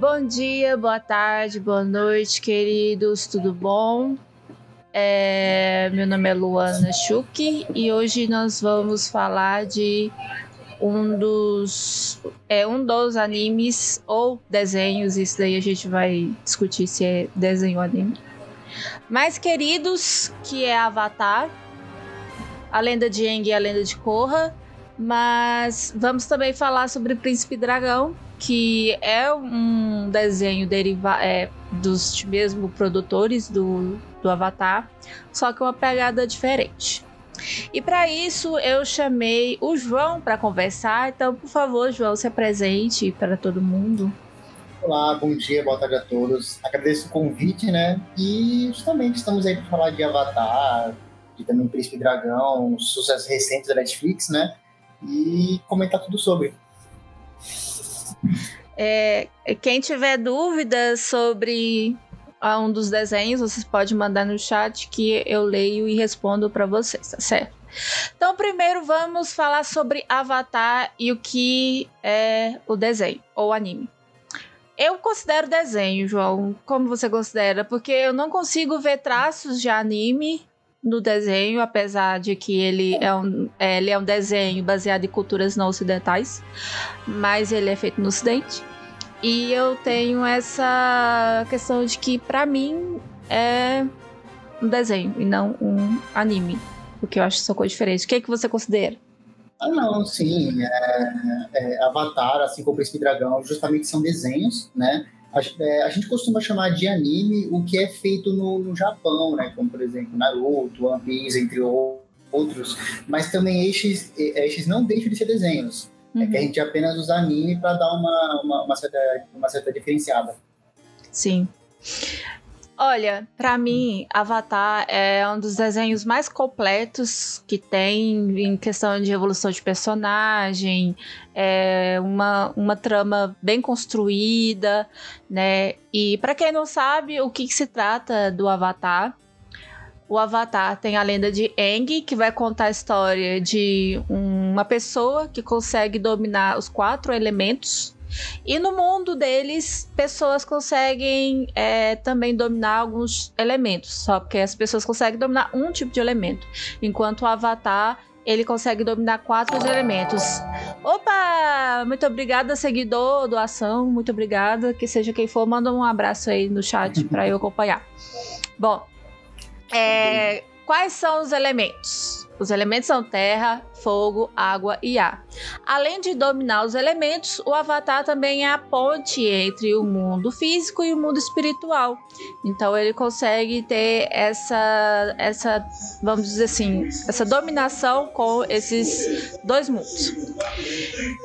Bom dia, boa tarde, boa noite, queridos, tudo bom? É, meu nome é Luana Schuch e hoje nós vamos falar de um dos é um dos animes ou desenhos, isso daí a gente vai discutir se é desenho ou anime. Mais queridos, que é Avatar, a lenda de Aang e a lenda de Korra, mas vamos também falar sobre Príncipe Dragão, que é um desenho derivado é, dos mesmo produtores do, do Avatar, só que uma pegada diferente. E para isso eu chamei o João para conversar, então por favor, João, se apresente para todo mundo. Olá, bom dia, boa tarde a todos. Agradeço o convite, né? E justamente estamos aí para falar de Avatar, de também Príncipe Dragão, sucessos recentes da Netflix, né? E comentar tudo sobre. É, quem tiver dúvidas sobre um dos desenhos, vocês podem mandar no chat que eu leio e respondo para vocês, tá certo? Então, primeiro vamos falar sobre Avatar e o que é o desenho ou anime. Eu considero desenho, João. Como você considera? Porque eu não consigo ver traços de anime no desenho, apesar de que ele é um, é, ele é um desenho baseado em culturas não ocidentais, mas ele é feito no ocidente. E eu tenho essa questão de que, para mim, é um desenho e não um anime. Porque eu acho que são coisas. O que, é que você considera? Ah, não, sim. É, é, Avatar, assim como Príncipe Dragão, justamente são desenhos, né? A, é, a, gente costuma chamar de anime o que é feito no, no Japão, né? Como, por exemplo, Naruto, One Piece, entre outros. Mas também estes, estes não deixam de ser desenhos. Uhum. É que a uhum. gente apenas usa anime para dar uma, uma, uma, certa, uma certa diferenciada. Sim. Olha, para mim, Avatar é um dos desenhos mais completos que tem em questão de evolução de personagem, é uma, uma trama bem construída, né? E para quem não sabe o que, que se trata do Avatar, o Avatar tem a lenda de Aang, que vai contar a história de uma pessoa que consegue dominar os quatro elementos e no mundo deles, pessoas conseguem é, também dominar alguns elementos, só porque as pessoas conseguem dominar um tipo de elemento, enquanto o Avatar ele consegue dominar quatro elementos. Opa! Muito obrigada, seguidor, doação, muito obrigada. Que seja quem for, manda um abraço aí no chat para eu acompanhar. Bom, é, quais são os elementos? Os elementos são terra, fogo, água e ar. Além de dominar os elementos, o Avatar também é a ponte entre o mundo físico e o mundo espiritual. Então ele consegue ter essa, essa, vamos dizer assim, essa dominação com esses dois mundos.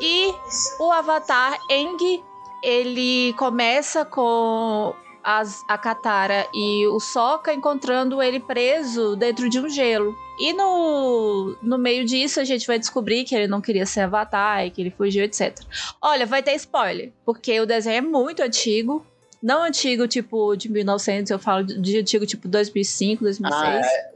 E o Avatar Eng, ele começa com as, a Katara e o Sokka encontrando ele preso dentro de um gelo. E no, no meio disso, a gente vai descobrir que ele não queria ser Avatar e que ele fugiu, etc. Olha, vai ter spoiler, porque o desenho é muito antigo. Não antigo, tipo, de 1900, eu falo de antigo, tipo, 2005, 2006. Ah, é,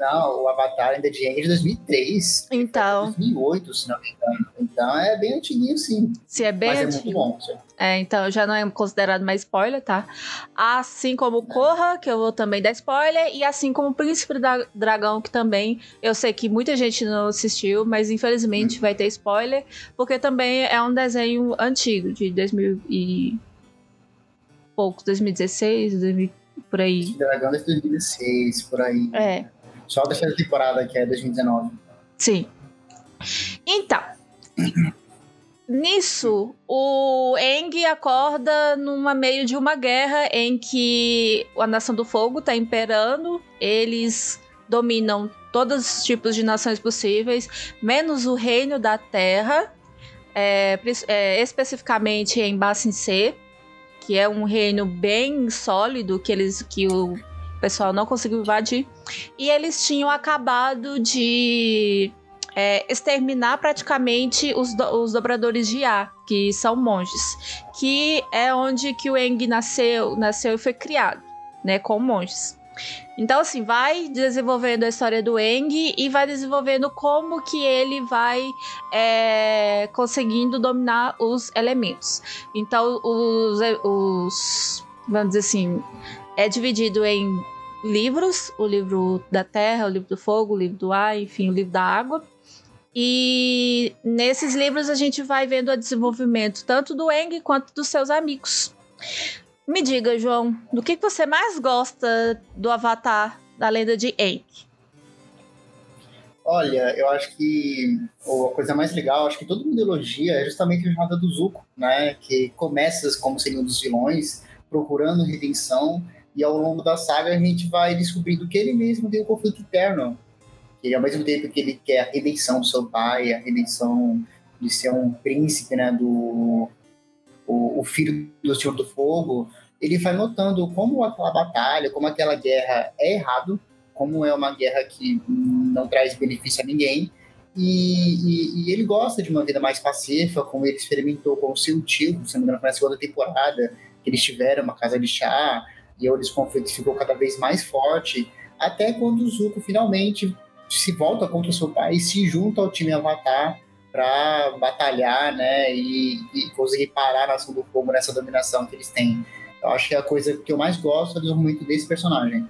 não, o Avatar ainda é de de 2003. Então. 2008, se não me engano. Então é bem antiguinho, sim. Se é bem Mas antigo. é muito bom. Sim. É, então já não é considerado mais spoiler, tá? Assim como Corra, que eu vou também dar spoiler, e assim como Príncipe da Dragão, que também eu sei que muita gente não assistiu, mas infelizmente hum. vai ter spoiler, porque também é um desenho antigo, de 2000 e poucos, 2016, 2000, por aí. Dragão é de 2016, por aí. É. Só a terceira temporada, que é 2019. Sim. Então. Nisso, o Eng acorda numa meio de uma guerra em que a Nação do Fogo está imperando. Eles dominam todos os tipos de nações possíveis, menos o Reino da Terra, é, é, especificamente em Bassin C, que é um reino bem sólido que eles que o pessoal não conseguiu invadir. E eles tinham acabado de é, exterminar praticamente os, do, os dobradores de ar, que são monges, que é onde que o Eng nasceu, nasceu e foi criado, né, com monges. Então, assim, vai desenvolvendo a história do Eng e vai desenvolvendo como que ele vai é, conseguindo dominar os elementos. Então, os, os. Vamos dizer assim. É dividido em livros: o livro da terra, o livro do fogo, o livro do ar, enfim, o livro da água. E nesses livros a gente vai vendo o desenvolvimento tanto do Eng quanto dos seus amigos. Me diga, João, do que você mais gosta do Avatar da lenda de Aang? Olha, eu acho que a coisa mais legal, acho que todo mundo elogia, é justamente a jornada do Zuko, né? Que começa como sendo um dos vilões, procurando redenção, e ao longo da saga a gente vai descobrindo que ele mesmo tem um conflito interno. Que ao mesmo tempo que ele quer a redenção do seu pai, a redenção de ser um príncipe, né? Do, o, o filho do Senhor do Fogo, ele vai notando como aquela batalha, como aquela guerra é errado, como é uma guerra que não traz benefício a ninguém, e, e, e, ele gosta de uma vida mais pacífica, como ele experimentou com o seu tio, se não me engano, na segunda temporada, que eles tiveram uma casa de chá, e eles conflito ficou cada vez mais forte, até quando o Zuko finalmente se volta contra o seu pai e se junta ao time Avatar para batalhar, né, e, e, conseguir parar a Nação do Fogo nessa dominação que eles têm. Eu acho que é a coisa que eu mais gosto é do desenvolvimento desse personagem.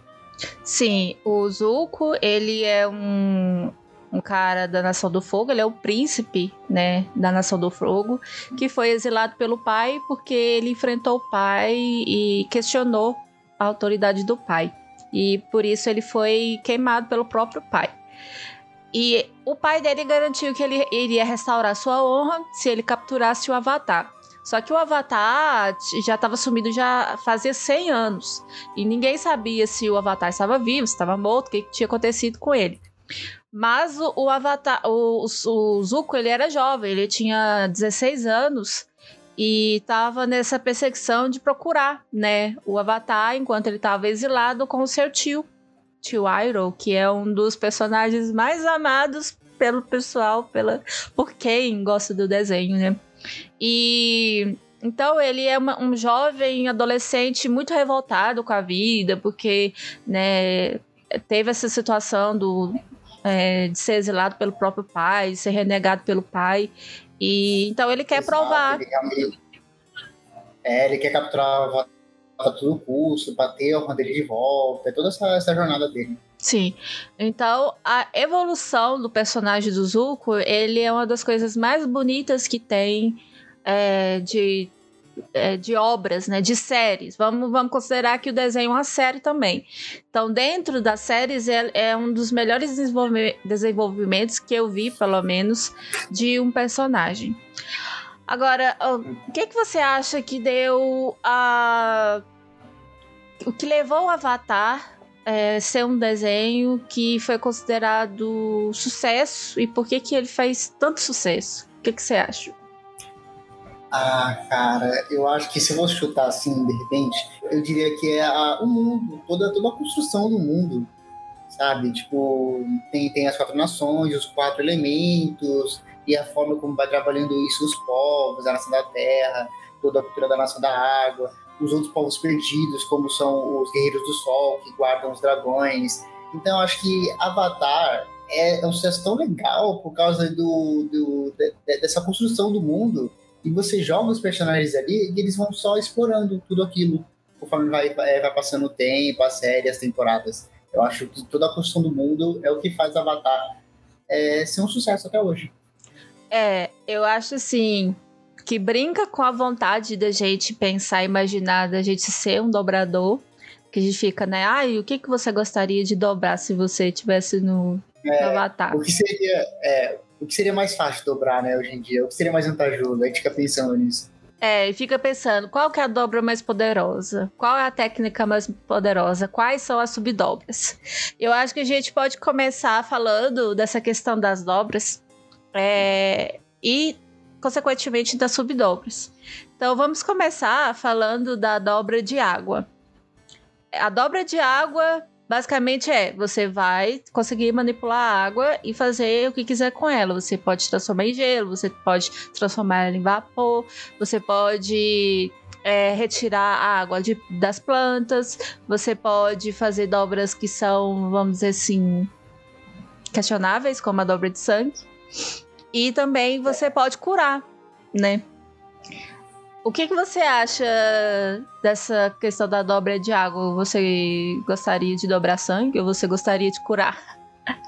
Sim, o Zuko, ele é um, um cara da Nação do Fogo, ele é o príncipe, né, da Nação do Fogo, que foi exilado pelo pai porque ele enfrentou o pai e questionou autoridade do pai. E por isso ele foi queimado pelo próprio pai. E o pai dele garantiu que ele iria restaurar sua honra se ele capturasse o Avatar. Só que o Avatar já estava sumido já fazia 100 anos. E ninguém sabia se o Avatar estava vivo, se estava morto, o que, que, tinha acontecido com ele. Mas o, o Avatar, o, o, Zuko, ele era jovem, ele tinha 16 anos e estava nessa perseguição de procurar, né, o Avatar enquanto ele estava exilado com o seu tio, tio Iroh, que é um dos personagens mais amados pelo pessoal, pela, por quem gosta do desenho, né? E então ele é uma, um jovem adolescente muito revoltado com a vida, porque né, teve essa situação do, é, de ser exilado pelo próprio pai, de ser renegado pelo pai. E então ele quer Exato, provar. Ele é, ele quer capturar a todo custo, bater a honra dele de volta, é toda essa, essa jornada dele. Sim. Então, a evolução do personagem do Zuko, ele é uma das coisas mais bonitas que tem é, de, é, de obras, né? De séries. Vamos, vamos considerar que o desenho é uma série também. Então, dentro das séries, é, é um dos melhores desenvolvimentos que eu vi, pelo menos, de um personagem. Agora, o que, que você acha que deu a. O que levou o Avatar é, ser um desenho que foi considerado sucesso e por que, que ele fez tanto sucesso? O que, que você acha? Ah, cara, eu acho que se eu fosse chutar assim, de repente, eu diria que é a, o mundo, toda, toda a construção do mundo, sabe? Tipo, tem, tem as quatro nações, os quatro elementos, e a forma como vai trabalhando isso os povos, a nação da terra, toda a cultura da nação da água, os outros povos perdidos, como são os guerreiros do sol, que guardam os dragões. Então, acho que Avatar é, é um sucesso tão legal por causa do, do de, dessa construção do mundo, e você joga os personagens ali e eles vão só explorando tudo aquilo, conforme vai, vai, vai passando o tempo, a série, as temporadas. Eu acho que toda a construção do mundo é o que faz Avatar é, ser um sucesso até hoje. É, eu acho assim que brinca com a vontade da gente pensar, imaginar, da gente ser um dobrador. Que a gente fica, né? Ai, o que, que você gostaria de dobrar se você tivesse no, é, no Avatar? O que seria, é, o que seria mais fácil dobrar, né, hoje em dia? O que seria mais vantajoso? A gente fica pensando nisso. É, e fica pensando, qual que é a dobra mais poderosa? Qual é a técnica mais poderosa? Quais são as subdobras? Eu acho que a gente pode começar falando dessa questão das dobras, é, e, consequentemente, das subdobras. Então, vamos começar falando da dobra de água. A dobra de água, basicamente é, você vai conseguir manipular a água e fazer o que quiser com ela. Você pode transformar em gelo, você pode transformar ela em vapor, você pode é, retirar a água de, das plantas, você pode fazer dobras que são, vamos dizer assim, questionáveis, como a dobra de sangue. E também você pode curar, né? O que, que você acha dessa questão da dobra de água? Você gostaria de dobrar sangue ou você gostaria de curar?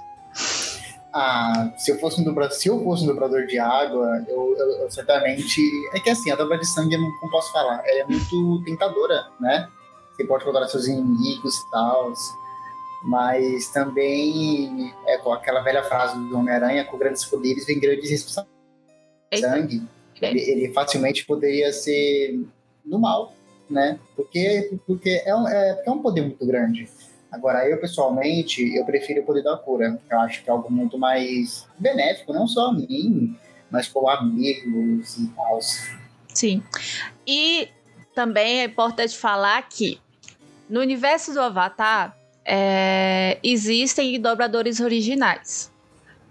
Ah, se eu fosse um dobrador, se eu fosse um dobrador de água, eu, eu, eu, certamente. É que assim, a dobra de sangue eu não, não posso falar. Ela é muito tentadora, né? Você pode controlar seus inimigos e tal. Mas também é com aquela velha frase do Homem-Aranha, com grandes poderes vem grandes responsabilidades. Sangue, ele, ele, facilmente poderia ser no mal, né? Porque, porque é, um, é, é um poder muito grande. Agora, eu pessoalmente, eu prefiro o poder da cura. Eu acho que é algo muito mais benéfico, não só a mim, mas com amigos e tal. Sim. E também é importante falar que no universo do Avatar é, existem dobradores originais.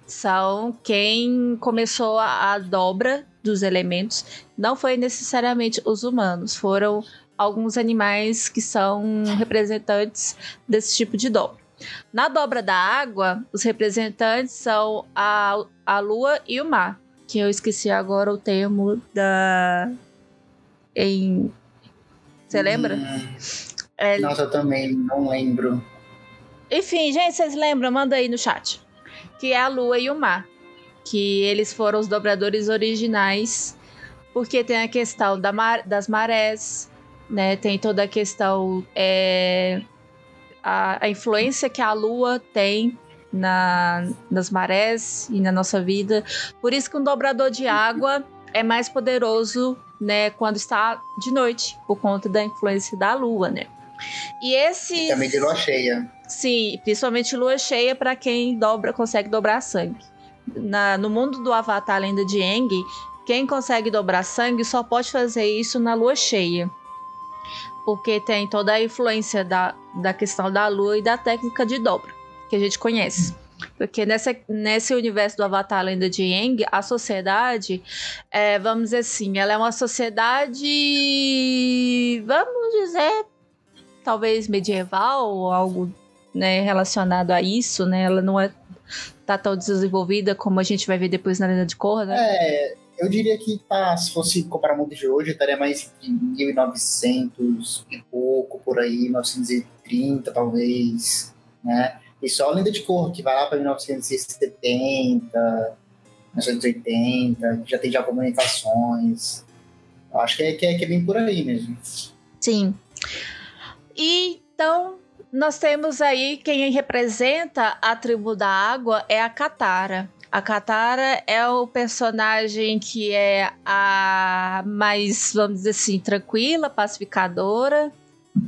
São quem começou a, a dobra dos elementos. Não foi necessariamente os humanos, foram alguns animais que são representantes desse tipo de dobra. Na dobra da água, os representantes são a, a lua e o mar, que eu esqueci agora o termo da. Em. Você lembra? Hum, é... Nossa, eu também não lembro. Enfim, gente, vocês lembram? Manda aí no chat. Que é a lua e o mar. Que eles foram os dobradores originais. Porque tem a questão da mar, das marés, né? Tem toda a questão é, a, a, influência que a Lua tem na, nas marés e na nossa vida. Por isso que um dobrador de água é mais poderoso, né? Quando está de noite, por conta da influência da Lua, né? E esse também de lua cheia. Sim, principalmente lua cheia para quem dobra consegue dobrar sangue. Na, no mundo do Avatar Lenda de Aang, quem consegue dobrar sangue só pode fazer isso na lua cheia porque tem toda a influência da, da questão da lua e da técnica de dobra, que a gente conhece. Porque nessa, nesse universo do Avatar Lenda de Yang, a sociedade, é, vamos dizer assim, ela é uma sociedade, vamos dizer, talvez medieval ou algo né, relacionado a isso, né? Ela não é tá tão desenvolvida como a gente vai ver depois na Lenda de Korra, né? É, eu diria que tá, se fosse comparar o mundo de hoje, estaria mais em 1900 e pouco, por aí, 1930 talvez, né? E só a Lenda de Corra, que vai lá para 1970, 1980, que já tem já comunicações. Eu acho que é, que é, que é bem por aí mesmo. Sim. E, então, nós temos aí quem representa a tribo da água é a Katara. A Katara é o personagem que é a mais, vamos dizer assim, tranquila, pacificadora.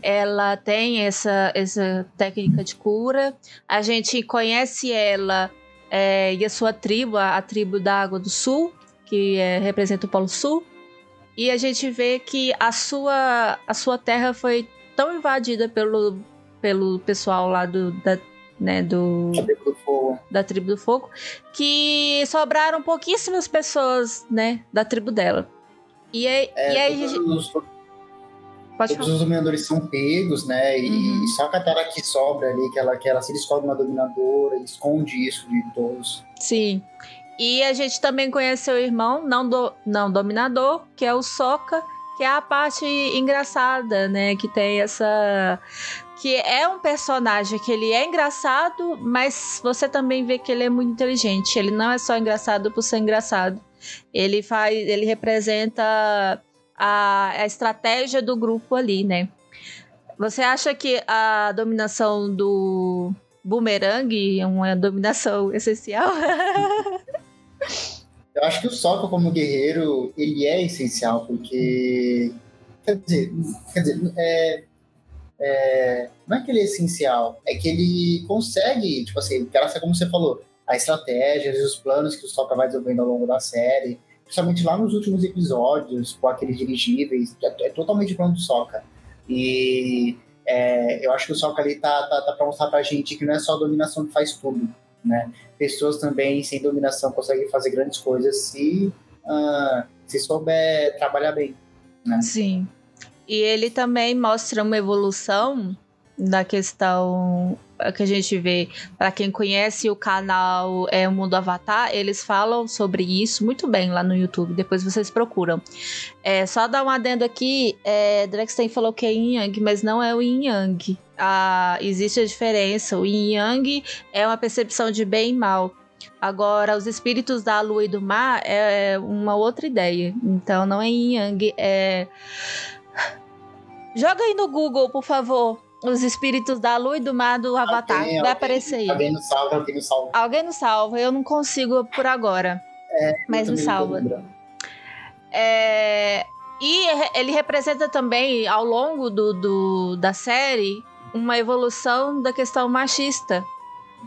Ela tem essa, essa técnica de cura. A gente conhece ela é, e a sua tribo, a, a tribo da Água do Sul, que é, representa o Polo Sul. E a gente vê que a sua, a sua terra foi tão invadida pelo, pelo pessoal lá do, da, né, do da tribo do fogo, que sobraram pouquíssimas pessoas, né, da tribo dela. E aí, é, e aí todos, os, Pode todos os dominadores são pegos, né? E, uhum. só a Katara que sobra ali, que ela, que ela se descobre uma dominadora, esconde isso de todos. Sim. E a gente também conheceu o irmão, não, do, não dominador, que é o Soka, que é a parte engraçada, né? Que tem essa que é um personagem que ele é engraçado, mas você também vê que ele é muito inteligente. Ele não é só engraçado por ser engraçado. Ele faz, ele representa a, a estratégia do grupo ali, né? Você acha que a dominação do Boomerang é uma dominação essencial? Eu acho que o Sokka como guerreiro, ele é essencial, porque... Quer dizer, quer dizer é, é, não é que ele é essencial, é que ele consegue, tipo assim, graças a como você falou, a estratégia e os planos que o Sokka vai desenvolvendo ao longo da série, principalmente lá nos últimos episódios, com aqueles dirigíveis, é, é totalmente plano do Sokka. E é, eu acho que o Sokka ali tá, tá, tá para mostrar pra gente que não é só a dominação que faz tudo, né? Pessoas também sem dominação conseguem fazer grandes coisas se, uh, se souber trabalhar bem, né? Sim. E ele também mostra uma evolução da questão que a gente vê, para quem conhece o canal é o Mundo Avatar, eles falam sobre isso muito bem lá no YouTube. Depois vocês procuram. É, só dar um adendo aqui: é, falou que é Yin Yang, mas não é o Yin Yang. Ah, existe a diferença. O Yin Yang é uma percepção de bem e mal. Agora, os espíritos da lua e do mar é uma outra ideia. Então, não é Yin Yang, é. Joga aí no Google, por favor os espíritos da lua e do mar do Avatar. Alguém, vai aparecer aí. Alguém nos salva, alguém nos salva. Alguém nos salva. Eu não consigo por agora. É, mas me salva. É, e ele representa também, ao longo do, do, da série, uma evolução da questão machista.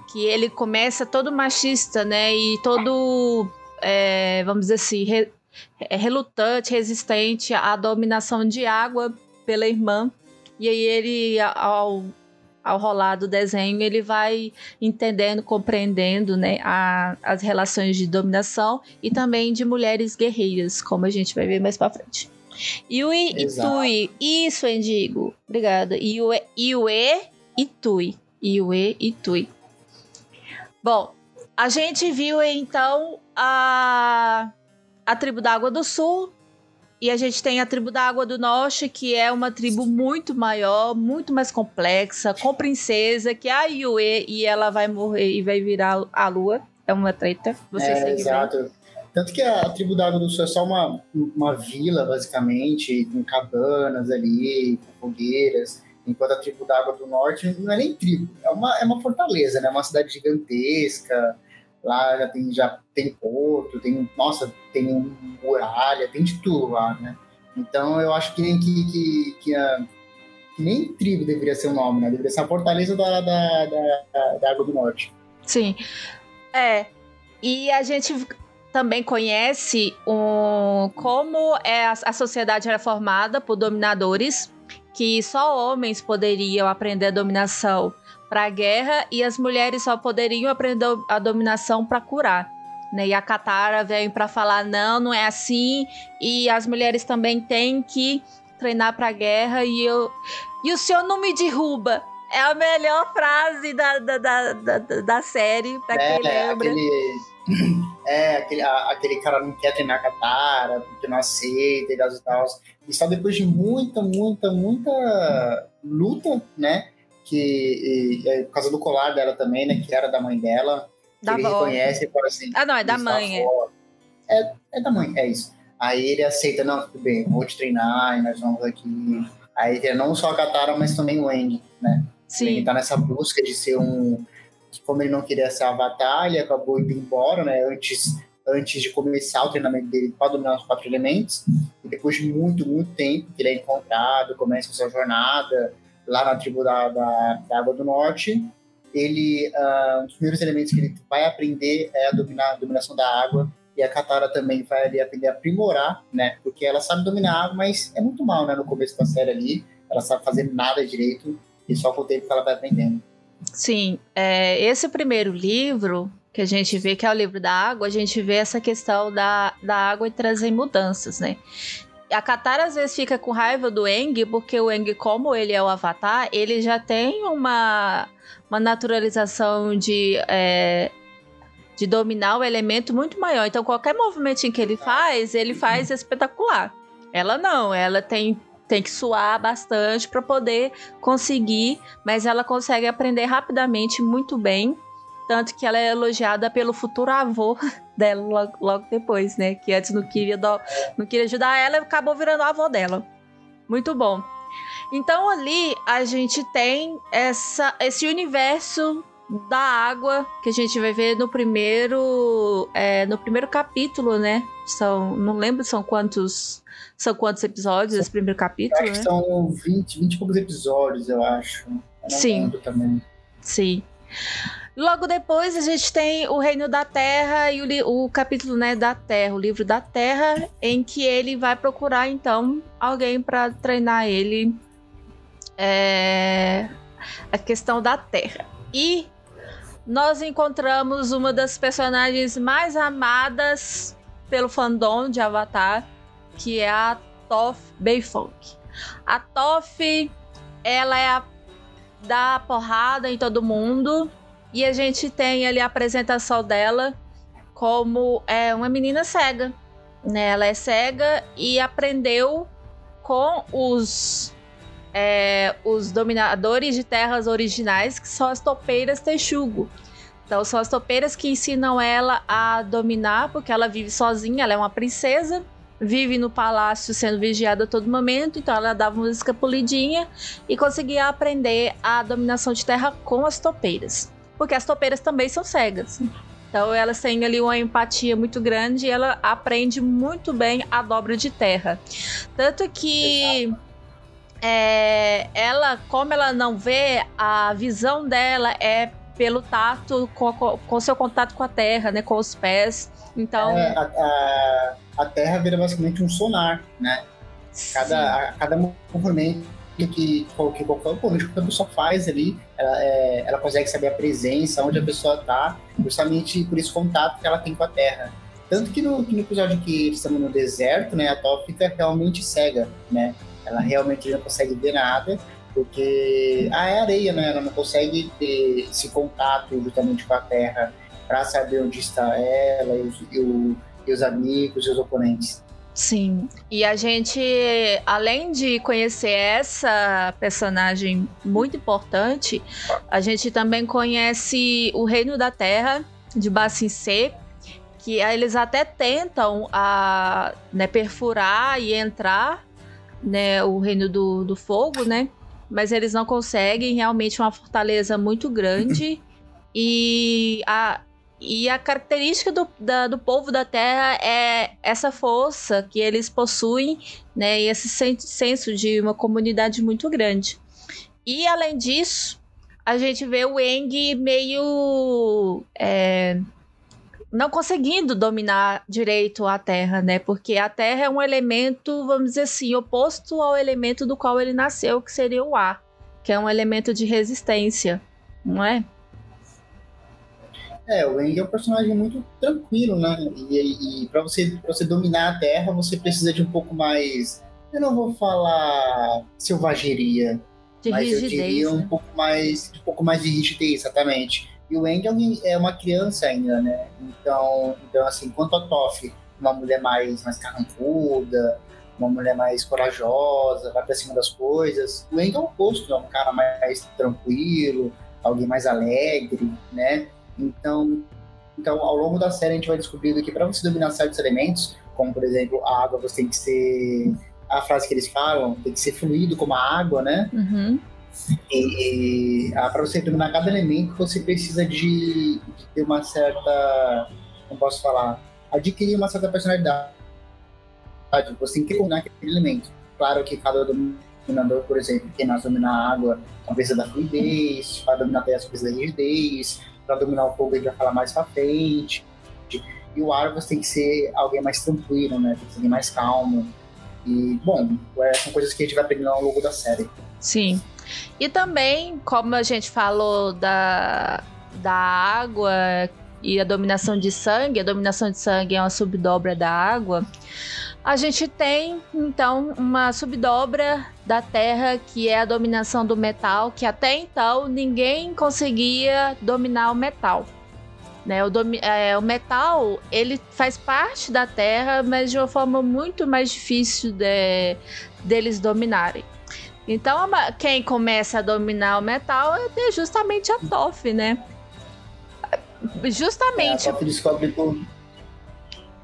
Que ele começa todo machista, né? E todo, é, vamos dizer assim, re, é, relutante, resistente à dominação de água pela irmã e aí ele, ao, ao rolar do desenho, ele vai entendendo, compreendendo né, a, as relações de dominação e também de mulheres guerreiras, como a gente vai ver mais pra frente. Yui e Tui. Isso, Endigo. Obrigada. Yue, Yue e Tui. Yue e Tui. Bom, a gente viu então a, a tribo da Água do Sul e a gente tem a tribo da Água do Norte, que é uma tribo muito maior, muito mais complexa, com princesa, que é a Yue, e ela vai morrer e vai virar a lua. É uma treta. Você é, exato. Tanto que a, a tribo da Água do Sul é só uma, uma vila, basicamente, com cabanas ali, com fogueiras. Enquanto a tribo da Água do Norte não é nem tribo, é uma, é uma fortaleza, né? É uma cidade gigantesca Lá já tem, já tem porto, tem, nossa, tem muralha, tem de tudo lá, né? Então eu acho que nem que, que, que, a, que nem tribo deveria ser o nome, né? Deveria ser a fortaleza da, da, da, da Água do Norte. Sim. É. E a gente também conhece um, como é a, a sociedade era formada por dominadores, que só homens poderiam aprender a dominação para a guerra e as mulheres só poderiam aprender a dominação para curar. Né? E a Katara vem para falar não, não é assim e as mulheres também têm que treinar para a guerra e eu e o senhor não me derruba. É a melhor frase da, da, da, da, da série, pra é, quem lembra. Aquele, é, aquele, a, aquele cara não quer treinar a Katara, porque não aceita e tal. E só depois de muita, muita, muita luta, né? Que e, é por causa do colar dela também, né? Que era da mãe dela. Da ele avó. reconhece e fala assim. Ah, não, é da mãe. É. é. é da mãe, é isso. Aí ele aceita, não, tudo bem, vou te treinar e nós vamos aqui. Aí ele é não só a Katara, mas também o Eng, né? Sim. Ele tá nessa busca de ser um. Como ele não queria ser avatar, ele acabou indo embora, né? Antes, antes de começar o treinamento dele para dominar os quatro elementos. E depois de muito, muito tempo que ele é encontrado, começa a sua jornada lá na tribo da, da, da Água do Norte. Ele, uh, um dos primeiros elementos que ele vai aprender é a, dominar, a dominação da água. E a Katara também vai ali aprender a aprimorar, né? Porque ela sabe dominar a água, mas é muito mal, né? No começo da série ali, ela sabe fazer nada direito. E só com o tempo que ela vai aprendendo. Sim, é, esse primeiro livro que a gente vê, que é o livro da água, a gente vê essa questão da, da água e trazer mudanças, né? A Katara às vezes fica com raiva do Eng, porque o Eng, como ele é o Avatar, ele já tem uma, uma naturalização de, é, de dominar o elemento muito maior. Então, qualquer movimento que ele faz, ele faz espetacular. Ela não, ela tem, tem que suar bastante para poder conseguir, mas ela consegue aprender rapidamente muito bem tanto que ela é elogiada pelo futuro avô dela logo, logo depois, né? Que antes não queria, do, não queria ajudar ela e acabou virando avô dela. Muito bom. Então ali a gente tem essa, esse universo da água que a gente vai ver no primeiro é, no primeiro capítulo, né? São, não lembro são quantos são quantos episódios esse primeiro capítulo, acho né? são 20, 20 e poucos episódios, eu acho. Eu Sim. Sim. Logo depois a gente tem o Reino da Terra e o, o capítulo né, da Terra, o livro da Terra, em que ele vai procurar então alguém para treinar ele é, a questão da Terra. E nós encontramos uma das personagens mais amadas pelo fandom de Avatar, que é a Toph Beifong. A Toph, ela é a da porrada em todo mundo e a gente tem ali a apresentação dela como é uma menina cega, né? Ela é cega e aprendeu com os é, os dominadores de terras originais, que são as topeiras Texugo. Então, são as topeiras que ensinam ela a dominar, porque ela vive sozinha, ela é uma princesa, vive no palácio sendo vigiada a todo momento, então ela dava uma escapulidinha e conseguia aprender a dominação de terra com as topeiras. Porque as topeiras também são cegas. Então elas têm ali uma empatia muito grande e ela aprende muito bem a dobra de terra. Tanto que. Exato é, ela, como ela não vê, a visão dela é pelo tato, com, com seu contato com a terra, né? Com os pés. Então. É, a, a, a, terra vira basicamente um sonar, né? Cada, a, cada movimento que, que qualquer movimento que a pessoa faz ali, ela, é, ela consegue saber a presença, onde a pessoa está, justamente por esse contato que ela tem com a terra. Tanto que no, no episódio que estão no deserto, né, a Top fica realmente cega, né? Ela realmente não consegue ver nada, porque ah, é areia, né? Ela não consegue ter esse contato justamente com a terra para saber onde está ela e os, e, o, e os amigos e os oponentes. Sim, e a gente, além de conhecer essa personagem muito importante, a gente também conhece o Reino da Terra de Bassin C, que eles até tentam a, né, perfurar e entrar né, o reino do, do fogo, né? Mas eles não conseguem, realmente é uma fortaleza muito grande. E a, e a característica do, da, do povo da Terra é essa força que eles possuem, né? E esse senso de uma comunidade muito grande. E além disso, a gente vê o Eng meio é, não conseguindo dominar direito a Terra, né? Porque a Terra é um elemento, vamos dizer assim, oposto ao elemento do qual ele nasceu, que seria o ar, que é um elemento de resistência, não é? É, o Eng é um personagem muito tranquilo, né? E, e para você, pra você dominar a Terra, você precisa de um pouco mais. Eu não vou falar selvageria, de mas rigidez, eu diria um né? pouco mais, um pouco mais de rigidez, exatamente. E o Engel é uma criança ainda, né? Então, então assim, enquanto a Toff, uma mulher mais, mais carrancuda, uma mulher mais corajosa, vai pra cima das coisas, o Engel é o oposto, é um cara mais tranquilo, alguém mais alegre, né? Então, então, ao longo da série, a gente vai descobrindo que para você dominar certos elementos, como por exemplo a água, você tem que ser. A frase que eles falam, tem que ser fluido como a água, né? Uhum. E, e ah, para você dominar cada elemento, você precisa de, de, ter uma certa, como posso falar, adquirir uma certa personalidade. Você tem que dominar aquele elemento. Claro que cada dominador, por exemplo, quem nós dominar a água, precisa da fluidez, para dominar a terra, precisa da rigidez, para dominar o fogo, ele vai falar mais para frente. E o ar, você tem que ser alguém mais tranquilo, né? Tem que ser alguém mais calmo. E, bom, é, são coisas que a gente vai aprendendo ao longo da série. Sim. E também, como a gente falou da, da água e a dominação de sangue, a dominação de sangue é uma subdobra da água. A gente tem então uma subdobra da terra que é a dominação do metal, que até então ninguém conseguia dominar o metal. Né? O, é, o metal ele faz parte da terra, mas de uma forma muito mais difícil de, deles dominarem. Então, quem começa a dominar o metal é justamente a Toff, né? Justamente. É, a Toff descobre por...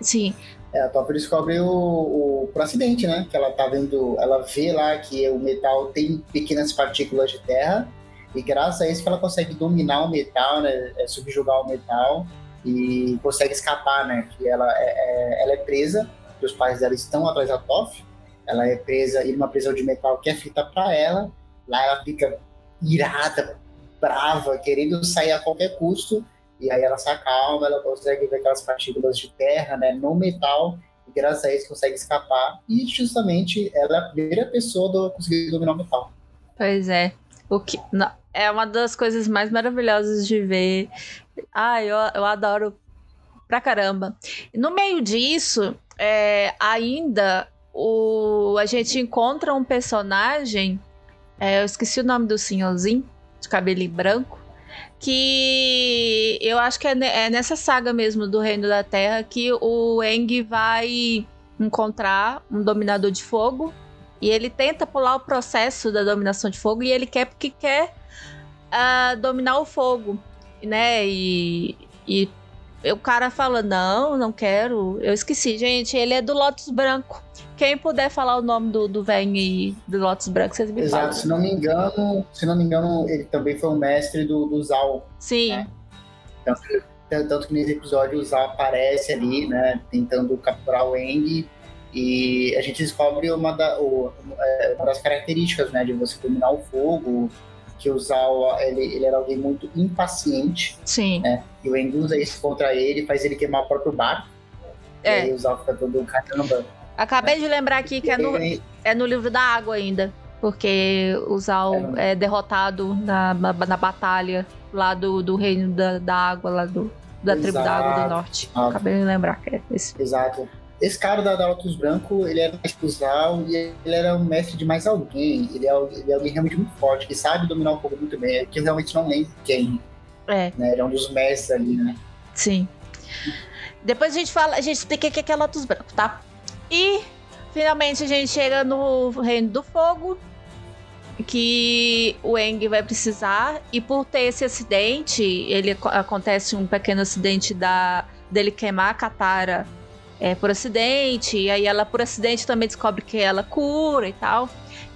Sim. É, a Toff descobre o, o, por acidente, né? Que ela tá vendo, ela vê lá que o metal tem pequenas partículas de terra e graças a isso que ela consegue dominar o metal, né? É, subjugar o metal e consegue escapar, né? Que ela é, é ela é presa, que os pais dela estão atrás da Toff ela é presa em uma prisão de metal que é feita para ela. Lá ela fica irada, brava, querendo sair a qualquer custo. E aí ela se acalma, ela consegue ver aquelas partículas de terra, né, no metal, e graças a isso consegue escapar. E justamente ela é a primeira pessoa a conseguir dominar o metal. Pois é. O que, não, é uma das coisas mais maravilhosas de ver. Ah, eu, eu adoro pra caramba. No meio disso, é, ainda o, a gente encontra um personagem. É, eu esqueci o nome do senhorzinho, de cabelo branco. Que eu acho que é, é nessa saga mesmo do Reino da Terra que o Eng vai encontrar um dominador de fogo e ele tenta pular o processo da dominação de fogo e ele quer porque quer uh, dominar o fogo, né? E, e o cara fala: Não, não quero. Eu esqueci, gente. Ele é do Lotus Branco. Quem puder falar o nome do, do velho do Lotus Branco, vocês me Exato, falam. se não me engano, se não me engano, ele também foi o mestre do, do Zal. Sim. Né? Tanto, tanto, que nesse episódio o Zal aparece ali, né? Tentando capturar o Eng. E a gente descobre uma, da, o, é, uma das características, né? De você dominar o fogo, que o Zal, ele, ele era alguém muito impaciente. Sim. Né? E o Eng usa isso contra ele, faz ele queimar o próprio barco. É. E aí o Zal fica todo caramba. Acabei de lembrar aqui que é no, é no livro da água ainda. Porque o Zal é, é derrotado na, na, na, batalha lá do, do reino da, da água, lá do, da Exato. tribo da água do norte. Acabei de lembrar que é esse. Exato. Esse cara da, da Lotus Branco, ele era mais Zal e ele era um mestre de mais alguém. Ele é, ele é alguém realmente muito forte, que sabe dominar o fogo muito bem. É que eu realmente não lembro quem. É. Né? Ele é um dos mestres ali, né? Sim. Depois a gente fala, a gente explica o que é Lotus Branco, tá? E finalmente a gente chega no Reino do Fogo, que o Eng vai precisar. E por ter esse acidente, ele acontece um pequeno acidente da dele queimar a Katara é, por acidente, e aí ela por acidente também descobre que ela cura e tal.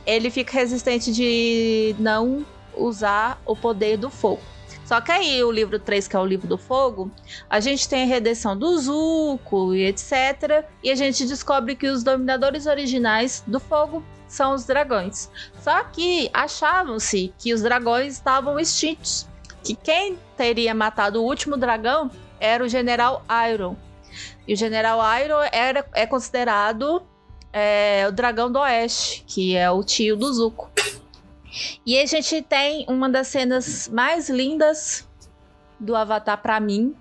Ele fica resistente de não usar o poder do fogo. Só que aí o livro 3, que é o livro do fogo, a gente tem a redenção do Zuko e etc. E a gente descobre que os dominadores originais do fogo são os dragões. Só que achavam-se que os dragões estavam extintos. Que quem teria matado o último dragão era o general Iron, e o General Iroh era, é considerado é, o Dragão do Oeste, que é o tio do Zuko. E a gente tem uma das cenas mais lindas do Avatar para mim,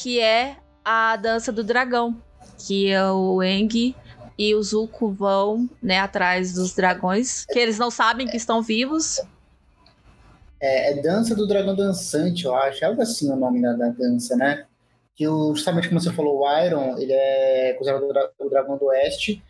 que é a dança do dragão, que é o Eng e o Zuko vão né, atrás dos dragões, que eles não sabem que estão vivos. É, é Dança do Dragão Dançante, eu acho. É algo assim o nome da, da dança, né? que justamente como você falou, o Iron, ele é considerado o dragão do oeste,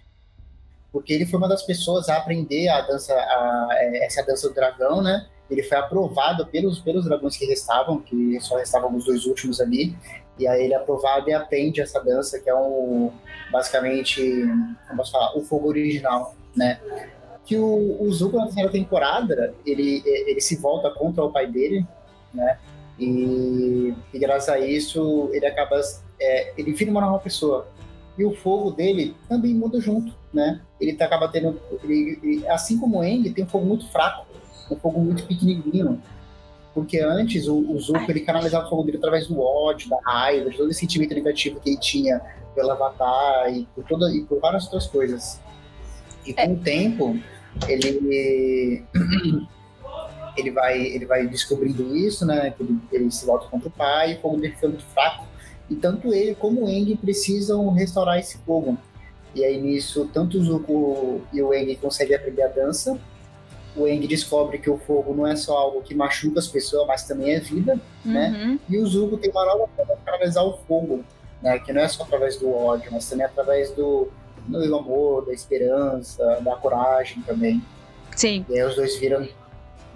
porque ele foi uma das pessoas a aprender a dança, a, é, essa dança do dragão, né? Ele foi aprovado pelos, pelos dragões que restavam, que só restavam os dois últimos ali, e aí ele é aprovado e aprende essa dança, que é um, basicamente, como posso falar, o fogo original, né? Que o, o Zuko na terceira temporada, ele, ele se volta contra o pai dele, né? E, e graças a isso ele acaba é, ele vira uma nova pessoa e o fogo dele também muda junto, né? Ele tá, acaba tendo, ele, ele, assim como o Eng, tem um fogo muito fraco, um fogo muito pequenininho, porque antes o, o Zuko ele canalizava o fogo dele através do ódio, da raiva, de todo esse sentimento negativo que ele tinha pelo Avatar e por toda e por várias outras coisas. E com é. o tempo ele ele vai, ele vai descobrindo isso, né? Que ele, ele se volta contra o pai, o fogo dele fica muito fraco. E tanto ele como o Eng precisam restaurar esse fogo. E aí nisso, tanto o Zuko e o Eng conseguem aprender a dança. O Eng descobre que o fogo não é só algo que machuca as pessoas, mas também é vida, né? uhum. né? E o Zuko tem uma nova forma de atravessar o fogo, né? Que não é só através do ódio, mas também através do, do amor, da esperança, da coragem também. Sim. E aí os dois viram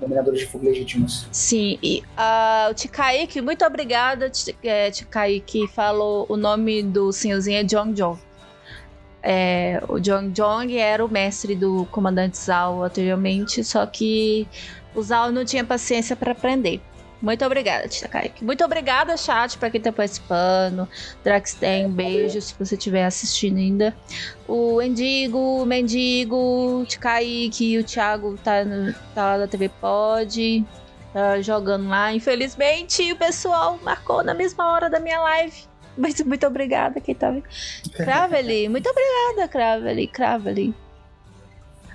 dominadores de fogo legítimos. Sim, e uh, o Tikaik, muito obrigada, é, Tikaik, falou o nome do senhorzinho é Jong Jong. É, o Jong Jong era o mestre do comandante Zhao anteriormente, só que o Zhao não tinha paciência para aprender. Muito obrigada, Tia Kaique. Muito obrigada, chat, para quem tá participando. Draxten, um beijo se você estiver assistindo ainda. O Endigo, o Mendigo, o Kaique, o Thiago tá, no, tá lá da TV Pod. Tá jogando lá. Infelizmente, o pessoal marcou na mesma hora da minha live. Mas muito obrigada quem tá vendo. Cravely, muito obrigada, Cravely, Cravely.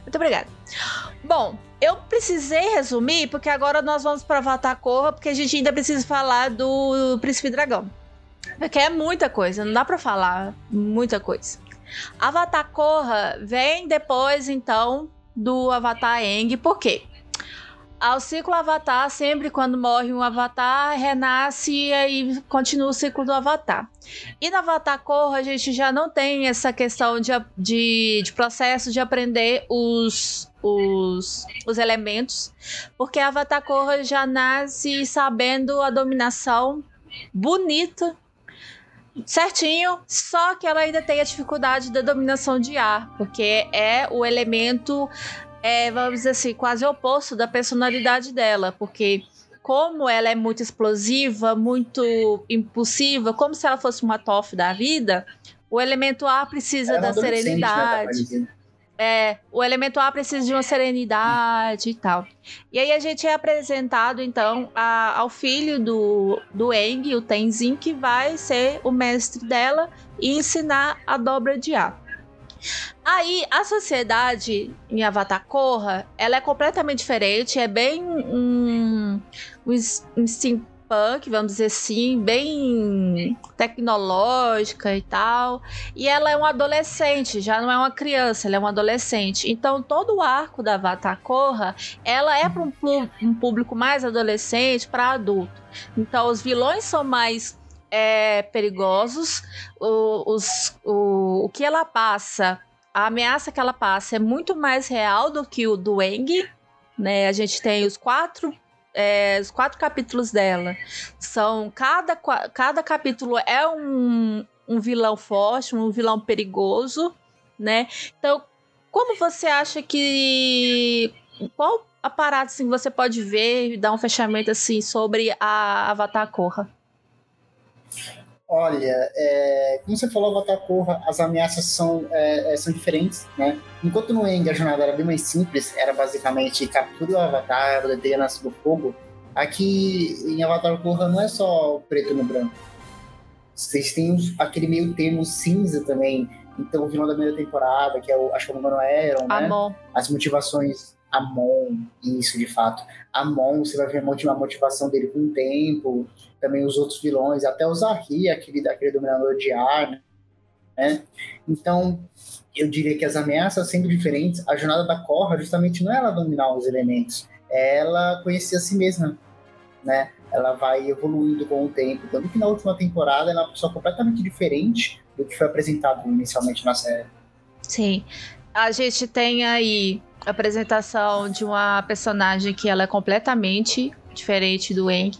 Muito obrigada. Bom, eu precisei resumir, porque agora nós vamos para Avatar Korra, porque a gente ainda precisa falar do Príncipe Dragão. Porque é muita coisa, não dá para falar muita coisa. Avatar Korra vem depois, então, do Avatar Aang, por quê? Ao ciclo Avatar, sempre quando morre um Avatar, renasce e aí continua o ciclo do Avatar. E no Avatar Korra, a gente já não tem essa questão de, de, de processo de aprender os, os, os elementos, porque Avatar Korra já nasce sabendo a dominação bonita certinho, só que ela ainda tem a dificuldade da dominação de ar, porque é o elemento, é, vamos dizer assim, quase oposto da personalidade dela, porque como ela é muito explosiva, muito impulsiva, como se ela fosse uma TOF da vida, o elemento ar precisa da né, serenidade. Né, é, o elemento ar precisa de uma serenidade e tal. E aí a gente é apresentado, então, a, ao filho do, do Eng, o Tenzin, que vai ser o mestre dela e ensinar a dobra de ar. Aí, a sociedade em Avatar Korra, ela é completamente diferente, é bem um, um, um punk, vamos dizer assim, bem tecnológica e tal. E ela é uma adolescente, já não é uma criança, ela é uma adolescente. Então todo o arco da Avatar Korra, ela é para um, um, público mais adolescente, para adulto. Então os vilões são mais é, perigosos, o, os, o, o que ela passa, a ameaça que ela passa é muito mais real do que o do Eng. Né? A gente tem os quatro é, os quatro capítulos dela são. Cada, cada capítulo é um, um vilão forte, um vilão perigoso, né? Então, como você acha que. Qual aparato assim, você pode ver e dar um fechamento assim sobre a Avatar Korra? Olha, é, como você falou, Avatar Korra, as ameaças são, é, é, são diferentes, né? Enquanto no Eng a jornada era bem mais simples, era basicamente captura o Avatar, aldeia nasce do fogo, aqui em Avatar Korra não é só o preto no branco. Vocês têm aquele meio termo cinza também. Então, o vilão da primeira temporada, que é o, acho que é o Mano Aaron, né? As motivações Amon, isso de fato. Amon, você vai ver a motivação dele com o tempo também os outros vilões, até o Zahri, aquele, aquele dominador de ar, né? Então, eu diria que as ameaças sendo diferentes, a jornada da Korra justamente não é ela dominar os elementos, é ela conhecer a si mesma, né? Ela vai evoluindo com o tempo. Tanto que na última temporada ela é uma pessoa completamente diferente do que foi apresentado inicialmente na série. Sim. A gente tem aí a apresentação de uma personagem que ela é completamente diferente do Eng.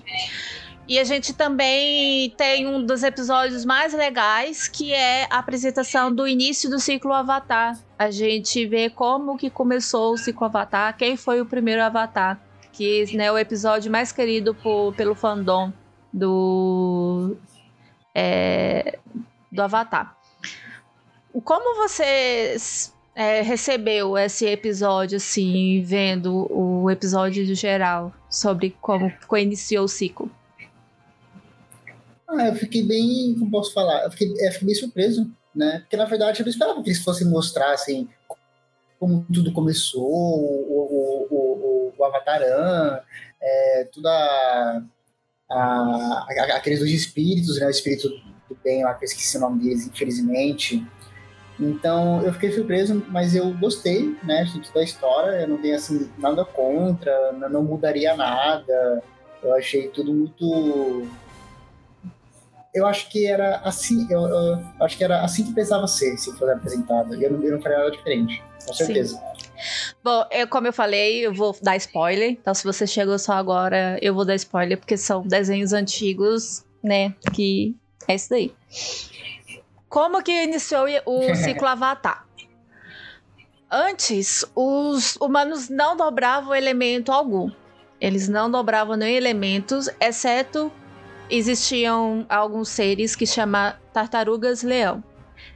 E a gente também tem um dos episódios mais legais, que é a apresentação do início do ciclo Avatar. A gente vê como que começou o ciclo Avatar, quem foi o primeiro Avatar, que é né, o episódio mais querido por, pelo fandom do, é, do Avatar. Como você é, recebeu esse episódio, assim, vendo o episódio geral sobre como iniciou o ciclo? Ah, eu fiquei bem, como posso falar, eu fiquei, eu fiquei bem surpreso, né? Porque na verdade eu não esperava que eles fossem mostrar assim como tudo começou, o, o, o, o Avataran, é, toda a, a, aqueles dois espíritos, né? O espírito do bem lá, que eu esqueci o nome deles, infelizmente. Então eu fiquei surpreso, mas eu gostei, né, de toda a história. Eu não tenho assim nada contra, não mudaria nada. Eu achei tudo muito eu acho que era assim, eu, eu, acho que era assim que precisava ser, se for apresentado. Eu não, eu não faria nada diferente, com certeza. Sim. Bom, eu, como eu falei, eu vou dar spoiler. Então, se você chegou só agora, eu vou dar spoiler, porque são desenhos antigos, né? Que é isso daí. Como que iniciou o ciclo Avatar? Antes, os humanos não dobravam elemento algum. Eles não dobravam nem elementos, exceto existiam alguns seres que chama tartarugas leão.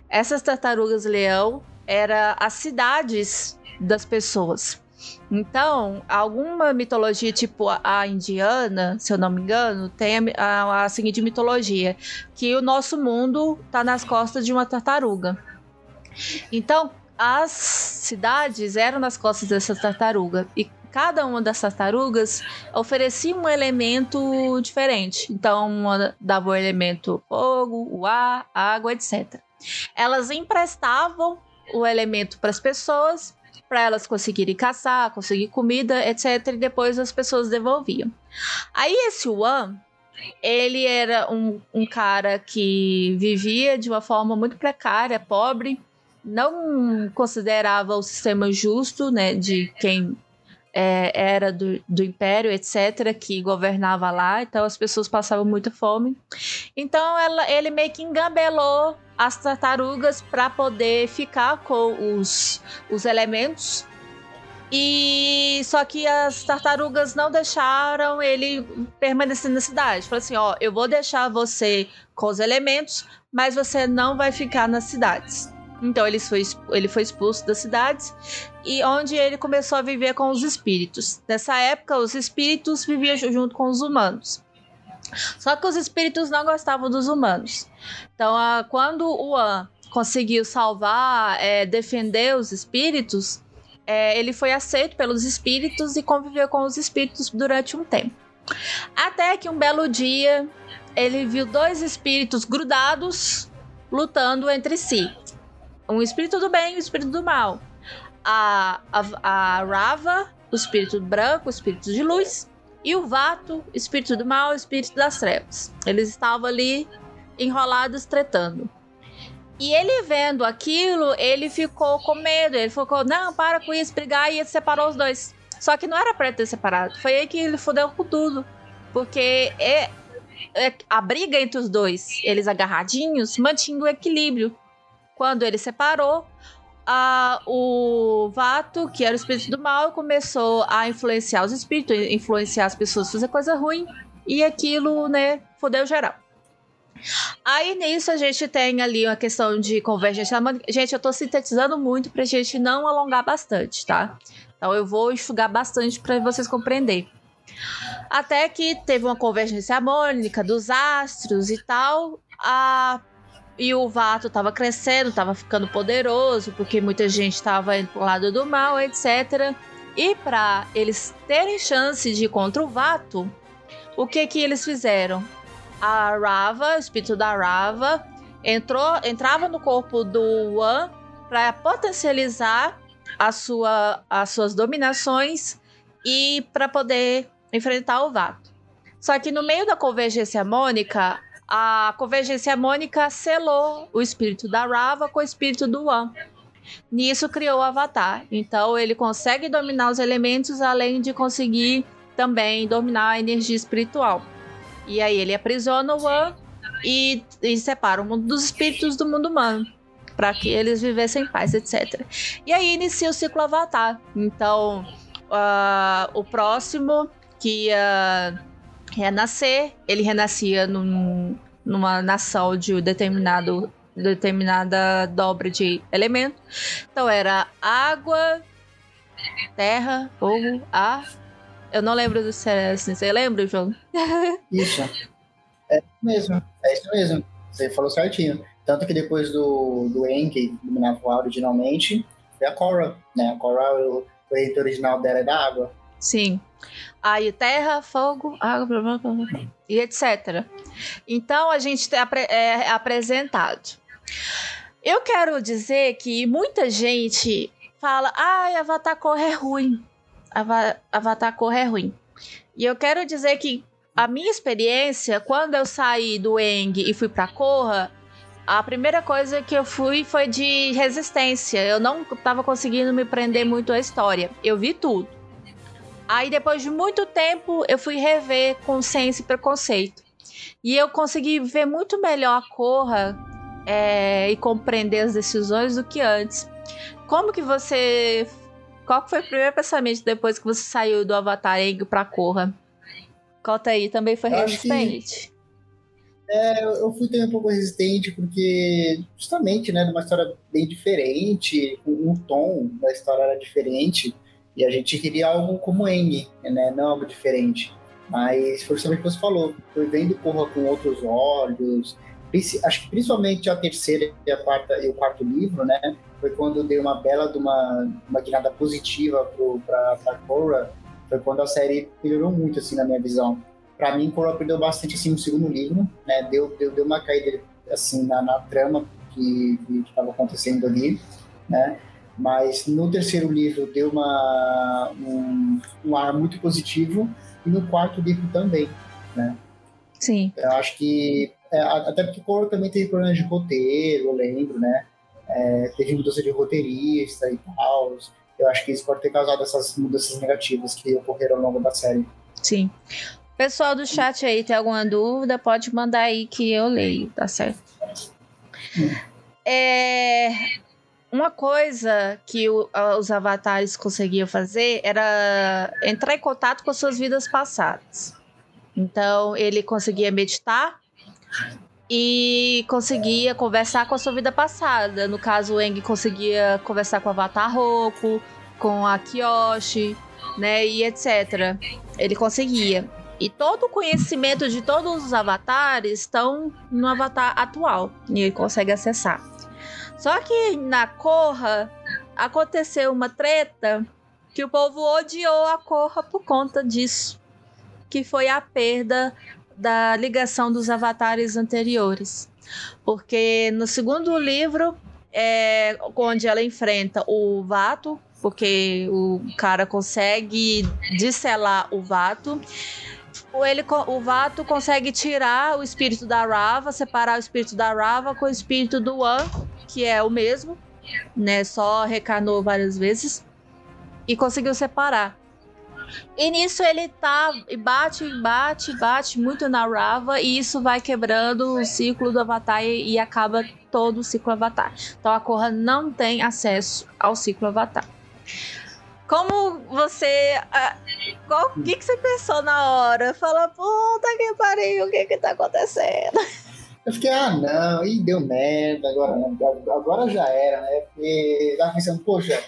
Essas tartarugas leão eram as cidades das pessoas. Então, alguma mitologia, tipo a indiana, se eu não me engano, tem a, a, a seguinte mitologia: que o nosso mundo está nas costas de uma tartaruga. Então, as cidades eram nas costas dessa tartaruga. E cada uma das tartarugas oferecia um elemento diferente. Então, uma dava o elemento fogo, o ar, a água, etc. Elas emprestavam o elemento para as pessoas, para elas conseguirem caçar, conseguir comida, etc. E depois as pessoas devolviam. Aí esse Wan, ele era um, um cara que vivia de uma forma muito precária, pobre, não considerava o sistema justo, né, de quem é, era do, do império, etc., que governava lá, então as pessoas passavam muita fome. Então ela, ele meio que engabelou as tartarugas para poder ficar com os, os elementos. E só que as tartarugas não deixaram ele permanecer na cidade. Falou assim: ó, eu vou deixar você com os elementos, mas você não vai ficar nas cidades. Então ele foi, ele foi expulso das cidades e onde ele começou a viver com os espíritos. Nessa época, os espíritos viviam junto com os humanos. Só que os espíritos não gostavam dos humanos. Então, a, quando o An conseguiu salvar, é, defender os espíritos, é, ele foi aceito pelos espíritos e conviveu com os espíritos durante um tempo. Até que um belo dia ele viu dois espíritos grudados lutando entre si um espírito do bem e um espírito do mal. A, a, a Rava, o espírito branco, o espírito de luz, e o Vato, espírito do mal, o espírito das trevas. Eles estavam ali enrolados, tretando. E ele vendo aquilo, ele ficou com medo. Ele ficou, não, para com isso, brigar, e ele separou os dois. Só que não era pra ter separado. Foi aí que ele fodeu com tudo. Porque é, é, a briga entre os dois, eles agarradinhos, mantinha o equilíbrio. Quando ele separou, a, o Vato, que era o espírito do mal, começou a influenciar os espíritos, influenciar as pessoas a fazer coisa ruim, e aquilo, né, fodeu geral. Aí nisso a gente tem ali uma questão de convergência Gente, eu tô sintetizando muito pra gente não alongar bastante, tá? Então eu vou enxugar bastante para vocês compreenderem. Até que teve uma convergência harmônica dos astros e tal. A e o Vato estava crescendo, estava ficando poderoso, porque muita gente estava indo pro lado do mal, etc. E para eles terem chance de ir contra o Vato, o que que eles fizeram? A Rava, o espírito da Rava, entrou, entrava no corpo do Wan para potencializar a sua, as suas dominações e para poder enfrentar o Vato. Só que no meio da convergência harmônica, a convergência harmônica selou o espírito da Rava com o espírito do Wan. Nisso criou o Avatar. Então ele consegue dominar os elementos além de conseguir também dominar a energia espiritual. E aí ele aprisiona o Wan e, e separa o mundo dos espíritos do mundo humano para que eles vivessem em paz, etc. E aí inicia o ciclo Avatar. Então uh, o próximo que ia renascer. Ele renascia num, numa nação de determinado determinada dobra de elemento. Então era água, terra, fogo, ar. Eu não lembro do assim, você lembra, João? Isso. É isso mesmo. É isso mesmo. Você falou certinho. Tanto que depois do, do En, que o ar originalmente, foi a Cora, né? A Cora, o, o original dela é da água. Sim. Aí terra, fogo, água, blá, blá, blá, e etc. Então a gente é apresentado. Eu quero dizer que muita gente fala: ai, Avatar Cor é ruim. Avatar Cor é ruim. E eu quero dizer que a minha experiência, quando eu saí do Eng e fui pra Korra, a primeira coisa que eu fui foi de resistência. Eu não estava conseguindo me prender muito à história. Eu vi tudo. Aí depois de muito tempo eu fui rever Consciência e Preconceito. E eu consegui ver muito melhor a Corra é, e compreender as decisões do que antes. Como que você. Qual foi o primeiro pensamento depois que você saiu do Avatar Eng pra Corra? Conta aí, também foi resistente? É, eu fui também um pouco resistente porque justamente, né, numa história bem diferente, um tom da história era diferente. E a gente queria algo como N, né? Não algo diferente. Mas foi o que você falou. Foi vendo Corra com outros olhos, acho que principalmente a terceira e a quarta e o quarto livro, né? Foi quando dei uma bela de uma, uma guinada positiva para Korra. Foi quando a série melhorou muito, assim, na minha visão. Para mim, Korra perdeu bastante, assim, no segundo livro, né? Deu, deu, deu uma caída, assim, na, na trama que estava acontecendo ali, né? Mas no terceiro livro deu uma, um, um ar muito positivo e no quarto livro também, né? Sim. Eu acho que é, até porque Coro também teve problemas de roteiro, eu lembro, né? É, teve mudança de roteirista e tal. Eu acho que isso pode ter causado essas mudanças negativas que ocorreram ao longo da série. Sim. Pessoal do chat aí, tem alguma dúvida? Pode mandar aí que eu leio, tá certo? Hum. É, uma coisa que o, os avatares conseguiam fazer era entrar em contato com suas vidas passadas. Então, ele conseguia meditar e conseguia conversar com a sua vida passada. No caso, o Eng conseguia conversar com o Avatar Roku, com a Kyoshi, né, e etc. Ele conseguia. E todo o conhecimento de todos os avatares estão no avatar atual e ele consegue acessar. Só que na Korra aconteceu uma treta que o povo odiou a Korra por conta disso, que foi a perda da ligação dos avatares anteriores. Porque no segundo livro, é onde ela enfrenta o Vato, porque o cara consegue disselar o Vato. Ele, o Vato consegue tirar o espírito da Rava, separar o espírito da Rava com o espírito do An, que é o mesmo, né? Só recarnou várias vezes e conseguiu separar. E nisso ele tá e bate, bate, bate muito na Rava e isso vai quebrando o ciclo do Avatar e, e acaba todo o ciclo Avatar. Então a Korra não tem acesso ao ciclo Avatar. Como você. O que, que você pensou na hora? Fala, puta que pariu, o que que tá acontecendo? Eu fiquei, ah, não, e deu merda, agora, agora já era, né? Porque eu tava pensando, poxa,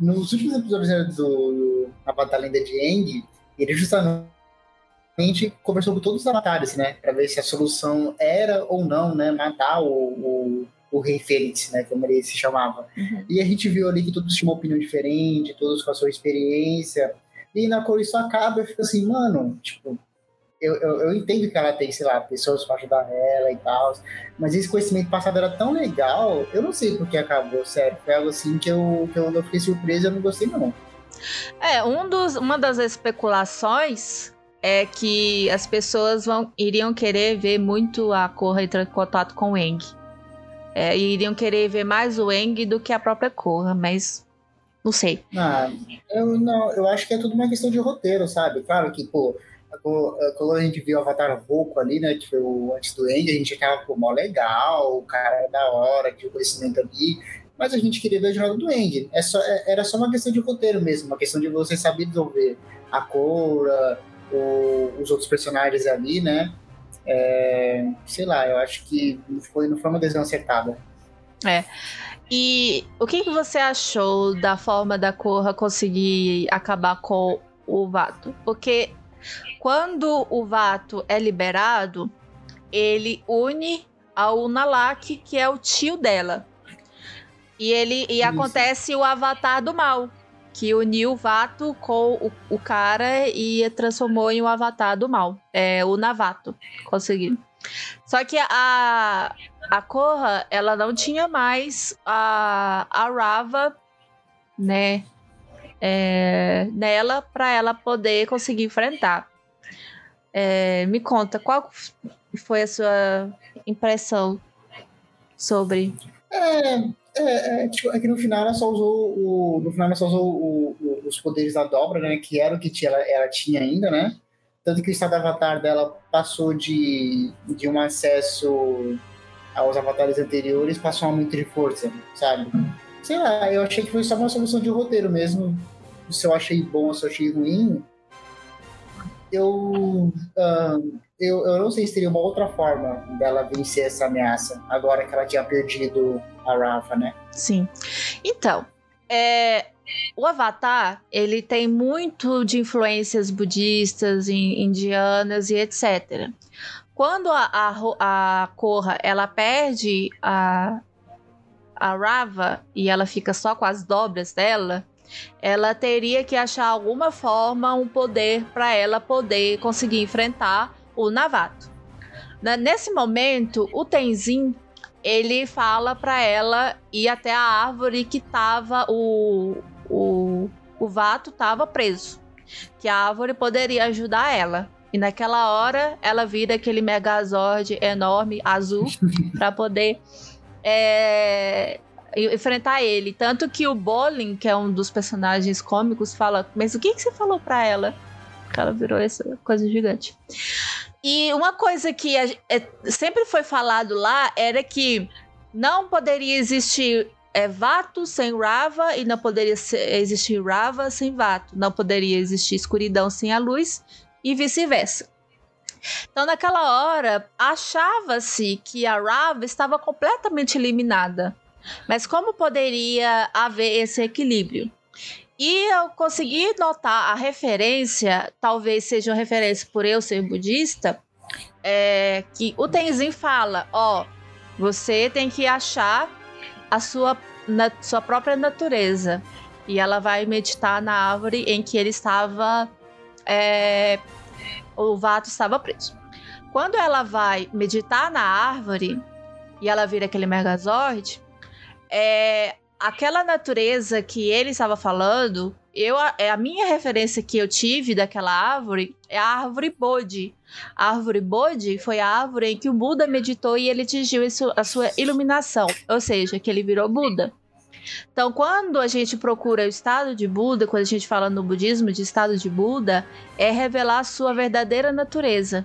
nos últimos episódios do A Batalha de Eng, ele justamente conversou com todos os avatares, né? Pra ver se a solução era ou não, né? Matar o, o, o Rei Fênix, né? Como ele se chamava. Uhum. E a gente viu ali que todos tinham uma opinião diferente, todos com a sua experiência. E na cor isso acaba e fica assim, mano, tipo, eu, eu, eu, entendo que ela tem, sei lá, pessoas para ajudar ela e tal, mas esse conhecimento passado era tão legal, eu não sei por que acabou, sério. Foi algo assim que eu, que eu, eu fiquei surpreso e eu não gostei, não. É, um dos, uma das especulações é que as pessoas vão, iriam querer ver muito a Korra entrar em contato com o Eng. É, iriam querer ver mais o Eng do que a própria Korra, mas não sei. Ah, eu, não, eu acho que é tudo uma questão de roteiro, sabe? Claro que, pô, quando a gente viu o Avatar Roku ali, né, que foi o antes do End, a gente tava, pô, mó legal, o cara é da hora, tinha o conhecimento ali, mas a gente queria ver a jornada do End. É só, é, era só uma questão de roteiro mesmo, uma questão de você saber desenvolver a Cora, os outros personagens ali, né? É, sei lá, eu acho que não foi, não foi uma decisão acertada. É. E o que, que você achou da forma da Korra conseguir acabar com o Vato? Porque quando o Vato é liberado, ele une ao Nalak, que é o tio dela. E ele e acontece o Avatar do Mal, que uniu o Vato com o, o cara e transformou em o Avatar do Mal. É o Navato. Conseguiu. Só que a, a Korra, ela não tinha mais a, a Rava, né? É, nela para ela poder conseguir enfrentar. É, me conta, qual foi a sua impressão sobre. É, é, é, tipo, é que no final ela só usou o. No final ela só usou o, o, os poderes da dobra, né? Que era o que ela, ela tinha ainda, né? Tanto que o estado avatar dela passou de, de um acesso aos avatares anteriores, passou um aumento de força, sabe? Sei lá, eu achei que foi só uma solução de roteiro mesmo. Se eu achei bom ou se eu achei ruim, eu, uh, eu, eu não sei se teria uma outra forma dela vencer essa ameaça, agora que ela tinha perdido a Rafa, né? Sim. Então, é, o Avatar, ele tem muito de influências budistas, indianas e etc. quando a, a, a Korra ela perde a, a Rava e ela fica só com as dobras dela, ela teria que achar alguma forma, um poder para ela poder conseguir enfrentar o Navato. Nesse momento, o Tenzin ele fala para ela ir até a árvore que tava o, o, o Vato tava preso, que a árvore poderia ajudar ela. E naquela hora ela vira aquele Megazord enorme, azul, para poder é, enfrentar ele. Tanto que o Bolin, que é um dos personagens cômicos, fala: Mas o que, que você falou pra ela? Ela virou essa coisa gigante. E uma coisa que é, sempre foi falado lá era que não poderia existir é, Vato sem Rava e não poderia existir Rava sem Vato. Não poderia existir escuridão sem a luz e vice-versa. Então, naquela hora, achava-se que a Rava estava completamente eliminada. Mas como poderia haver esse equilíbrio? E eu consegui notar a referência, talvez seja uma referência por eu ser budista, é, que o Tenzin fala: ó, você tem que achar a sua, na, sua própria natureza. E ela vai meditar na árvore em que ele estava é, o Vato estava preso. Quando ela vai meditar na árvore e ela vira aquele Megazord, é, aquela natureza que ele estava falando, eu é a minha referência que eu tive daquela árvore é a árvore Bodhi. A árvore Bodhi foi a árvore em que o Buda meditou e ele atingiu a sua iluminação, ou seja, que ele virou Buda. Então, quando a gente procura o estado de Buda, quando a gente fala no budismo de estado de Buda, é revelar a sua verdadeira natureza.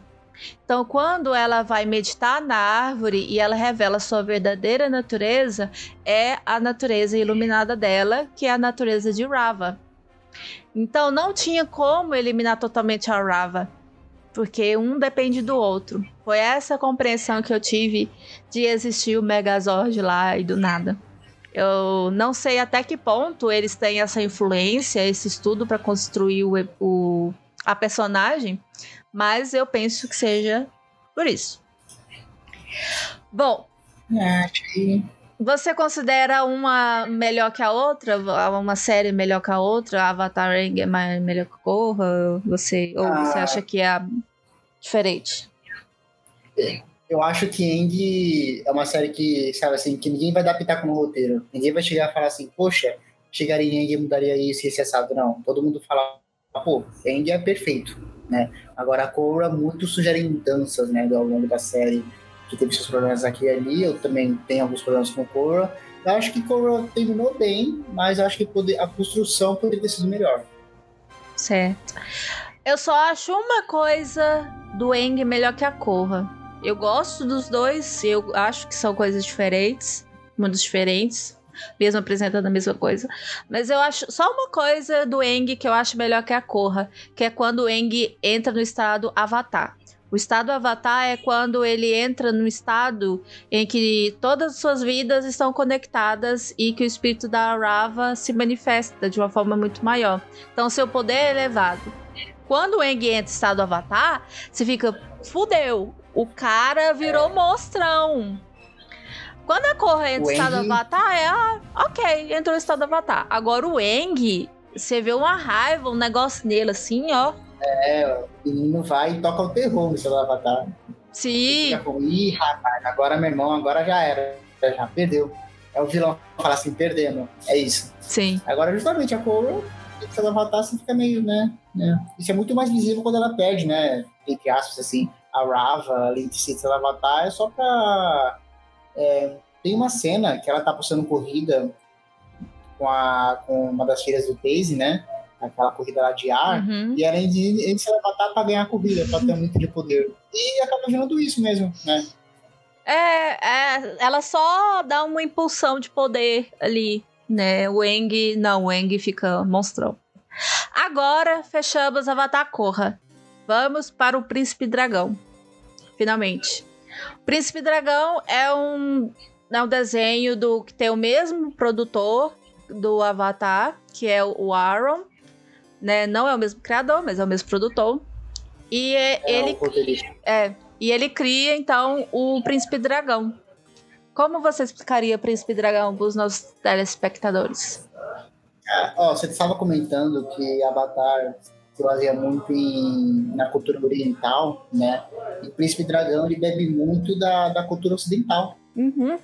Então, quando ela vai meditar na árvore e ela revela sua verdadeira natureza, é a natureza iluminada dela, que é a natureza de Rava. Então, não tinha como eliminar totalmente a Rava, porque um depende do outro. Foi essa compreensão que eu tive de existir o Megazord lá e do nada. Eu não sei até que ponto eles têm essa influência, esse estudo para construir o, o, a personagem, mas eu penso que seja por isso. Bom, você considera uma melhor que a outra? Uma série melhor que a outra? Avatar é melhor que Korra? Você, ou ah, você acha que é diferente? eu acho que Eng é uma série que, sabe assim, que ninguém vai dar pitaco no roteiro. Ninguém vai chegar e falar assim, poxa, chegaria em Eng e mudaria isso e esse assado. Não, todo mundo fala, pô, Eng é perfeito, né? Agora a Korra muito sugere mudanças, né, ao longo da série, que teve seus problemas aqui e ali. Eu também tenho alguns problemas com Korra. Eu acho que Korra terminou bem, mas acho que poder, a construção poderia ter sido melhor. Certo. Eu só acho uma coisa do Eng melhor que a Korra eu gosto dos dois, eu acho que são coisas diferentes, mundos diferentes, mesmo apresentando a mesma coisa. Mas eu acho só uma coisa do Eng que eu acho melhor que a Korra, que é quando o Eng entra no estado Avatar. O estado Avatar é quando ele entra no estado em que todas as suas vidas estão conectadas e que o espírito da Rava se manifesta de uma forma muito maior. Então, seu poder é elevado. Quando o Eng entra no estado Avatar, você fica, fudeu, o cara virou monstrão. Quando a Korra entra no estado Eng... Avatar, é ah, ok, entrou no estado Avatar. Agora o Eng, você vê uma raiva, um negócio nele assim, ó. É, o menino vai e toca o terror no estado Avatar. Sim. Com, Ih, rapaz, agora meu irmão, agora já era. Já perdeu. É o vilão fala assim, perdendo. É isso. Sim. Agora, justamente, a Korra, no estado Avatar, você fica meio, né, né? Isso é muito mais visível quando ela perde, né? Entre aspas, assim a Rava, a Lady City Avatar, é só pra. É, tem uma cena que ela tá postando corrida com, a, com uma das filhas do Daisy, né? Aquela corrida lá de ar, uhum. e ela de se Avatar pra ganhar a corrida, pra ter muito de poder. E acaba virando isso mesmo, né? É, é, ela só dá uma impulsão de poder ali, né? O Eng, não, o Eng fica monstrão. Agora fechamos Avatar Corra. Vamos para o Príncipe Dragão. Finalmente. O Príncipe Dragão é um, é um desenho do que tem o mesmo produtor do Avatar, que é o Aaron. Né? Não é o mesmo criador, mas é o mesmo produtor. E é, é ele. É, E ele cria, então, o Príncipe Dragão. Como você explicaria Príncipe Dragão para os nossos telespectadores? Ó, você estava comentando que Avatar se baseia muito em, na cultura oriental, né? E o Príncipe Dragão ele bebe muito da, da cultura ocidental. Uhum.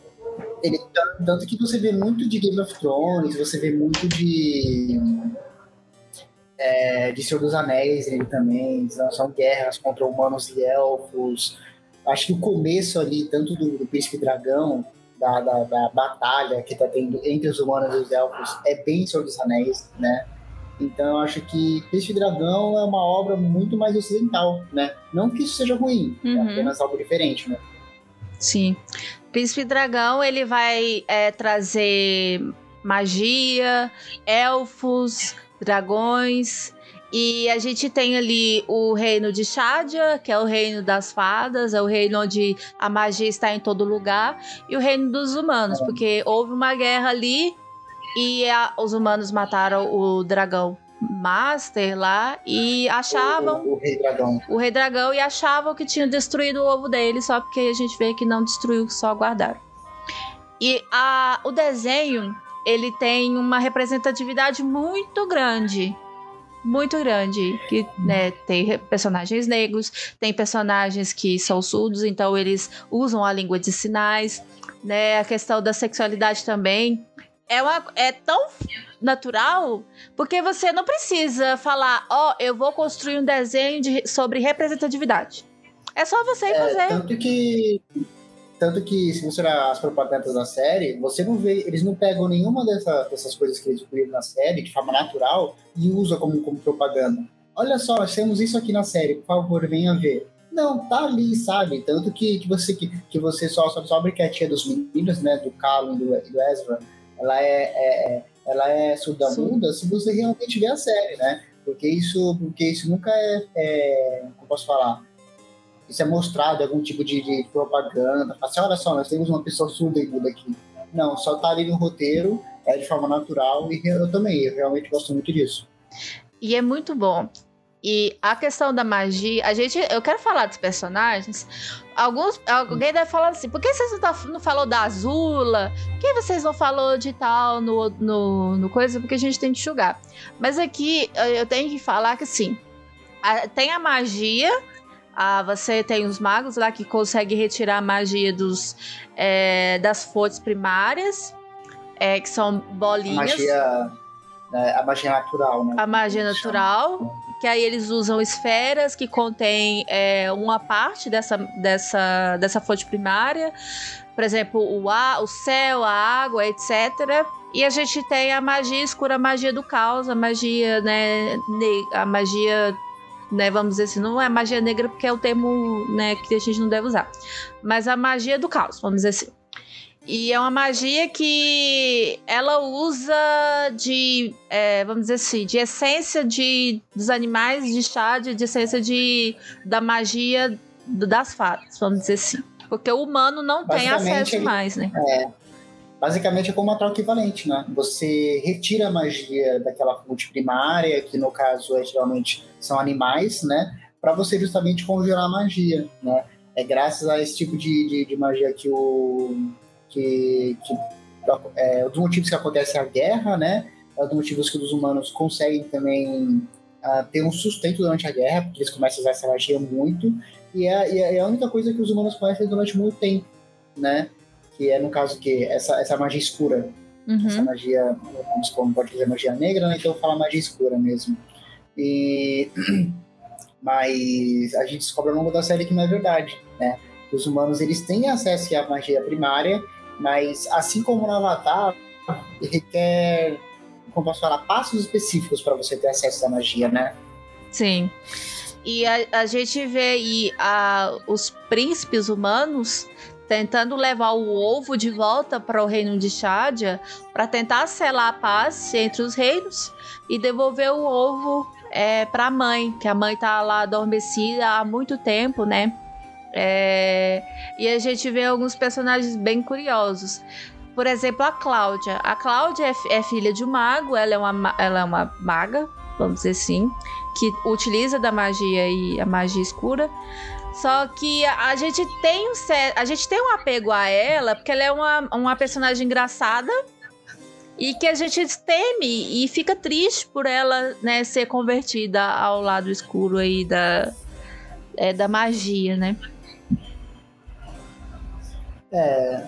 Ele, tanto que você vê muito de Game of Thrones, você vê muito de é, de Senhor dos Anéis ele também, são guerras contra humanos e elfos. Acho que o começo ali, tanto do, do Príncipe Dragão, da, da, da batalha que está tendo entre os humanos e os elfos, é bem Senhor dos Anéis, né? Então eu acho que Príncipe Dragão é uma obra muito mais ocidental, né? Não que isso seja ruim, é uhum. é apenas algo diferente, né? Sim. Príncipe Dragão, ele vai é, trazer magia, elfos, dragões. E a gente tem ali o reino de Shadia, que é o reino das fadas, é o reino onde a magia está em todo lugar, e o reino dos humanos, porque houve uma guerra ali e a, os humanos mataram o dragão Master lá e achavam. O, o, o, Rei Dragão. O Rei Dragão e achavam que tinham destruído o ovo dele, só porque a gente vê que não destruiu, só guardaram. E a, o desenho ele tem uma representatividade muito grande. Muito grande. Que né, tem personagens negros, tem personagens que são surdos, então eles usam a língua de sinais. Né, a questão da sexualidade também. É, uma, é tão natural porque você não precisa falar, ó, oh, eu vou construir um desenho de, sobre representatividade. É só você é, fazer. Tanto que tanto que, se você olhar as propagandas da série, você não vê, eles não pegam nenhuma dessa, dessas coisas que eles incluíram na série de forma natural e usa como, como propaganda. Olha só, nós temos isso aqui na série, por favor, venha ver. Não, tá ali, sabe? Tanto que, que você que, que você só, só descobre que a tia dos meninos, né, do Callum e do, do Ezra, ela é, é, é ela é surda-muda se você realmente vê a série, né? Porque isso, porque isso nunca é, é como posso falar, isso é mostrado algum tipo de, de propaganda. Assim, olha só, nós temos uma pessoa surda e muda aqui. Não, só tá ali no roteiro, é de forma natural e eu também, eu realmente gosto muito disso. E é muito bom. E a questão da magia, a gente, eu quero falar dos personagens. Alguns, alguém deve falar assim: por que vocês não, tá, não falou da Azula? Por que vocês não falou de tal no, no, no coisa? Porque a gente tem que julgar. Mas aqui eu tenho que falar que assim, a, tem a magia ah, você tem os magos lá que conseguem retirar a magia dos, é, das fontes primárias, é, que são bolinhas. A magia, né, a magia natural, né? A magia natural, que aí eles usam esferas que contêm é, uma parte dessa, dessa, dessa fonte primária. Por exemplo, o ar, o céu, a água, etc. E a gente tem a magia escura, a magia do caos, a magia, né, a magia né, vamos dizer assim, não é magia negra porque é o termo, né, que a gente não deve usar. Mas a magia do caos, vamos dizer assim. E é uma magia que ela usa de, é, vamos dizer assim, de essência de, dos animais, de chá, de, de essência de, da magia das fadas, vamos dizer assim. Porque o humano não tem acesso mais, né? É, basicamente é como uma troca equivalente, né? Você retira a magia daquela fonte primária, que no caso é, geralmente são animais, né? Para você justamente conjurar a magia, né? É graças a esse tipo de, de, de magia que o que, que é dos motivos que acontece a guerra, né? É um dos motivos que os humanos conseguem também uh, ter um sustento durante a guerra, porque eles começam a usar essa magia muito, e é, e é a única coisa que os humanos conhecem durante muito tempo, né? que é no caso que essa, essa magia escura. Uhum. Essa magia, como pode dizer magia negra, né? então fala magia escura mesmo. E mas a gente descobre ao longo da série que não é verdade, né? Os humanos eles têm acesso à magia primária, mas assim como no Avatar, requer, como posso falar, passos específicos para você ter acesso à magia, né? Sim. E a, a gente vê aí a, os príncipes humanos tentando levar o ovo de volta para o reino de Shadia para tentar selar a paz entre os reinos e devolver o ovo é, para a mãe, que a mãe tá lá adormecida há muito tempo, né? É, e a gente vê alguns personagens bem curiosos. Por exemplo, a Cláudia. A Cláudia é, é filha de um mago, ela é, uma, ela é uma maga, vamos dizer assim, que utiliza da magia e a magia escura. Só que a gente tem um a gente tem um apego a ela, porque ela é uma, uma personagem engraçada e que a gente teme e fica triste por ela, né, ser convertida ao lado escuro aí da, é, da magia, né? É,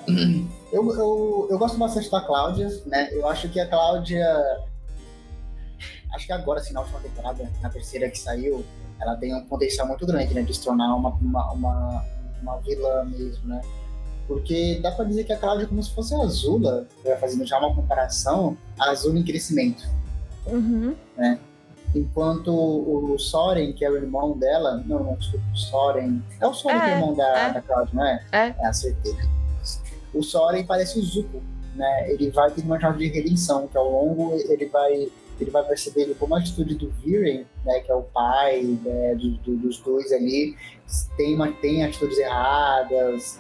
eu, eu, eu gosto bastante da Cláudia, né? Eu acho que a Cláudia. Acho que agora, assim, na última temporada, na terceira que saiu, ela tem um potencial muito grande, né? De se tornar uma, uma, uma, uma vilã mesmo, né? Porque dá pra dizer que a Cláudia é como se fosse a Azula, fazendo já uma comparação, a Azula em crescimento. Uhum. Né? Enquanto o Soren, que é o irmão dela, não, não, desculpa, o Soren. É o Soren é, que é o irmão da, é. da Cláudia, não é? É. É, acertei. O Soren parece o Zuko, né? Ele vai ter uma jornada de redenção, que ao longo ele vai ele vai perceber ele como a atitude do Viren, né, que é o pai né, do, do, dos dois ali, tem, uma, tem atitudes erradas,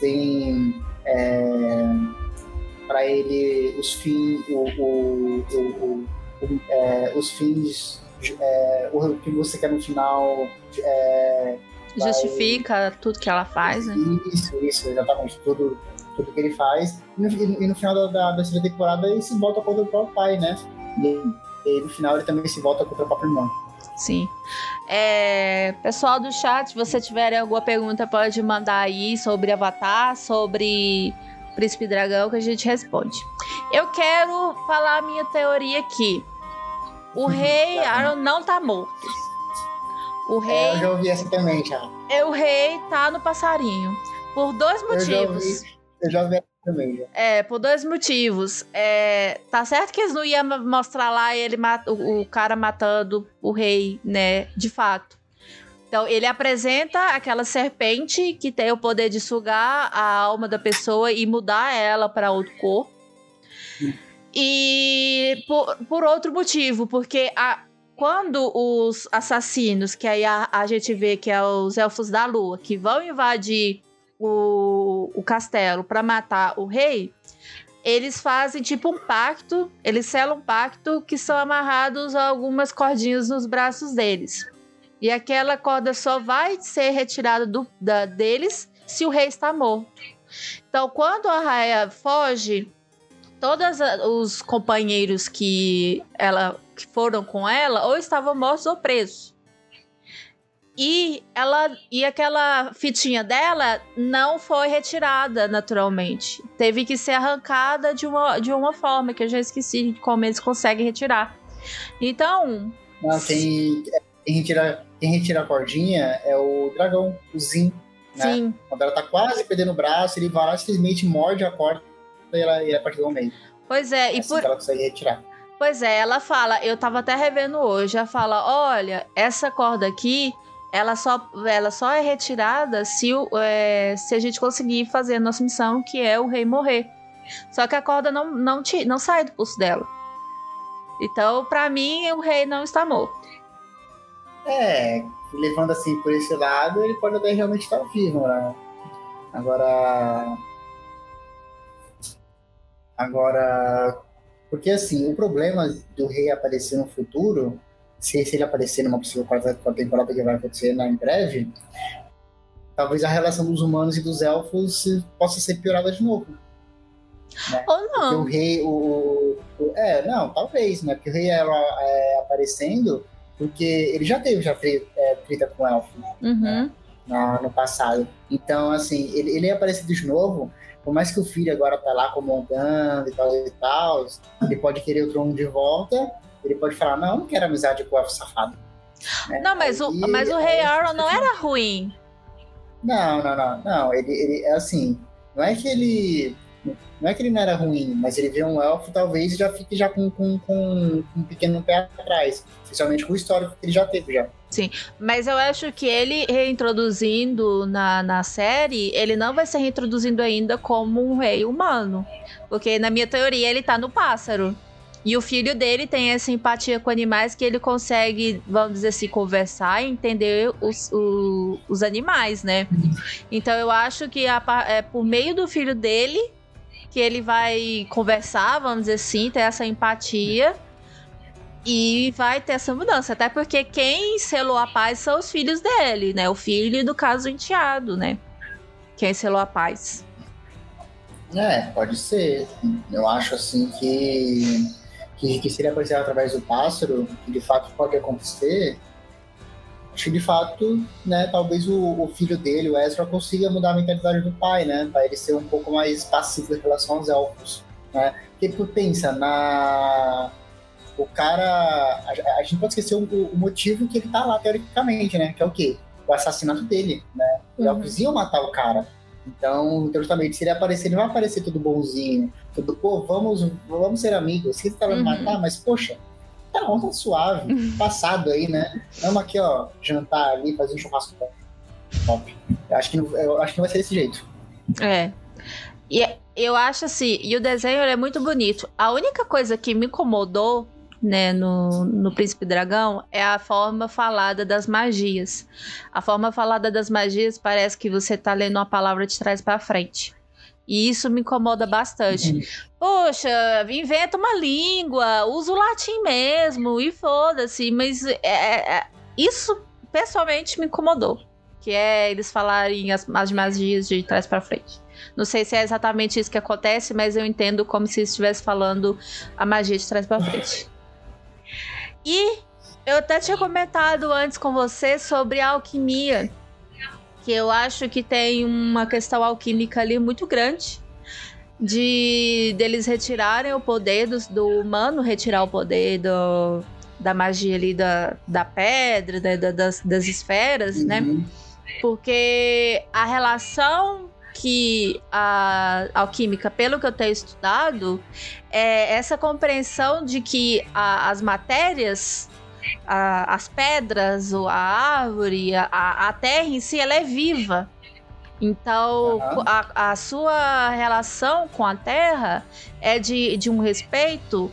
tem é, para ele os fins, o, o, o, o é, os fins, é, o que você quer no final. É, Justifica tudo que ela faz, né? Isso, isso, exatamente. Tudo, tudo que ele faz. E no, e no final da, da, da temporada ele se volta contra o próprio pai, né? E, e no final ele também se volta contra o próprio irmão. Sim. É, pessoal do chat, se você tiver alguma pergunta, pode mandar aí sobre Avatar, sobre Príncipe Dragão, que a gente responde. Eu quero falar a minha teoria aqui. O rei Aaron não tá morto. O rei. É, eu já ouvi essa também, já. É, o rei tá no passarinho. Por dois motivos. Eu já ouvi também. É, por dois motivos. É, tá certo que eles não iam mostrar lá ele o, o cara matando o rei, né? De fato. Então, ele apresenta aquela serpente que tem o poder de sugar a alma da pessoa e mudar ela para outro corpo. E por, por outro motivo, porque a, quando os assassinos, que aí a, a gente vê que é os elfos da lua, que vão invadir o, o castelo para matar o rei, eles fazem tipo um pacto, eles selam um pacto que são amarrados a algumas cordinhas nos braços deles. E aquela corda só vai ser retirada do, da, deles se o rei está morto. Então, quando a raia foge, todos os companheiros que ela que foram com ela ou estavam mortos ou presos. E ela e aquela fitinha dela não foi retirada naturalmente. Teve que ser arrancada de uma, de uma forma que eu já esqueci de como eles conseguem retirar. Então. Não, quem, quem, retira, quem retira a cordinha é o dragão, o Zin. Né? Sim. Quando ela tá quase perdendo o braço, ele vai lá simplesmente morde a corda e ela, e ela partir do meio. Pois é, e assim por. ela consegue retirar. Pois é, ela fala, eu tava até revendo hoje, ela fala: olha, essa corda aqui ela só, ela só é retirada se, é, se a gente conseguir fazer a nossa missão, que é o rei morrer. Só que a corda não, não, te, não sai do pulso dela. Então, para mim, o rei não está morto. É, levando assim por esse lado, ele pode até realmente estar vivo, né? Agora. Agora. Porque assim, o problema do rei aparecer no futuro se, se ele aparecer numa possível quarta, quarta temporada que vai acontecer na, em breve, talvez a relação dos humanos e dos elfos possa ser piorada de novo. Né? Ou não. Porque o rei, o, o, É, não, talvez, né? Porque o rei era é, aparecendo, porque ele já teve já treta, é, treta com o elfo uhum. né? no, no, passado. Então, assim, ele, ele ia aparecer de novo, por mais que o filho agora tá lá comandando e tal e tal, ele pode querer o trono de volta, ele pode falar, não, eu não quero amizade com o elfo safado. Né? Não, mas o, mas o Rei Aaron não era ruim. Não, não, não, não. Ele, ele é assim, não é que ele. Não é que ele não era ruim, mas ele vê um elfo, talvez já fique já com, com, com, com um pequeno pé atrás. Especialmente com o histórico que ele já teve já. Sim, mas eu acho que ele reintroduzindo na, na série, ele não vai ser reintroduzindo ainda como um rei humano. Porque na minha teoria ele tá no pássaro. E o filho dele tem essa empatia com animais que ele consegue, vamos dizer assim, conversar e entender os, o, os animais, né? Então eu acho que a, é por meio do filho dele que ele vai conversar, vamos dizer assim, ter essa empatia. E vai ter essa mudança, até porque quem selou a paz são os filhos dele, né? O filho do caso enteado, né? Quem selou a paz. É, pode ser. Eu acho assim que, que, que se ele aparecer através do pássaro, que de fato pode acontecer, acho que de fato, né, talvez o, o, filho dele, o Ezra, consiga mudar a mentalidade do pai, né? Para ele ser um pouco mais passivo em relação aos elfos, né? Porque tu pensa, na... O cara... A, a gente pode esquecer o, o, motivo que ele tá lá, teoricamente, né? Que é o quê? O assassinato dele, né? Os uhum. elfos iam matar o cara. Então, então, justamente, se ele aparecer, ele vai aparecer tudo bonzinho, tudo, pô, vamos, vamos ser amigos. Se ele tá uhum. me matar, mas, poxa, tá bom, tá suave, uhum. passado aí, né? Vamos aqui, ó, jantar ali, fazer um churrasco top. Eu acho que, eu acho que vai ser desse jeito. É. E eu acho assim, e o desenho é muito bonito. A única coisa que me incomodou né, no, no Príncipe Dragão é a forma falada das magias. A forma falada das magias parece que você tá lendo uma palavra de trás para frente. E isso me incomoda bastante. Poxa, inventa uma língua, usa o latim mesmo e foda-se. Mas é, é, é, isso pessoalmente me incomodou. Que é eles falarem as, as magias de trás para frente. Não sei se é exatamente isso que acontece, mas eu entendo como se estivesse falando a magia de trás para frente. E eu até tinha comentado antes com você sobre a alquimia, que eu acho que tem uma questão alquímica ali muito grande de deles retirarem o poder do, do humano, retirar o poder do, da magia ali da, da pedra, da, das, das esferas, né? uhum. né? Porque a relação que a alquímica, pelo que eu tenho estudado, é essa compreensão de que a, as matérias, a, as pedras, a árvore, a, a terra em si, ela é viva. Então, uhum. a, a, sua relação com a Terra é de, de um respeito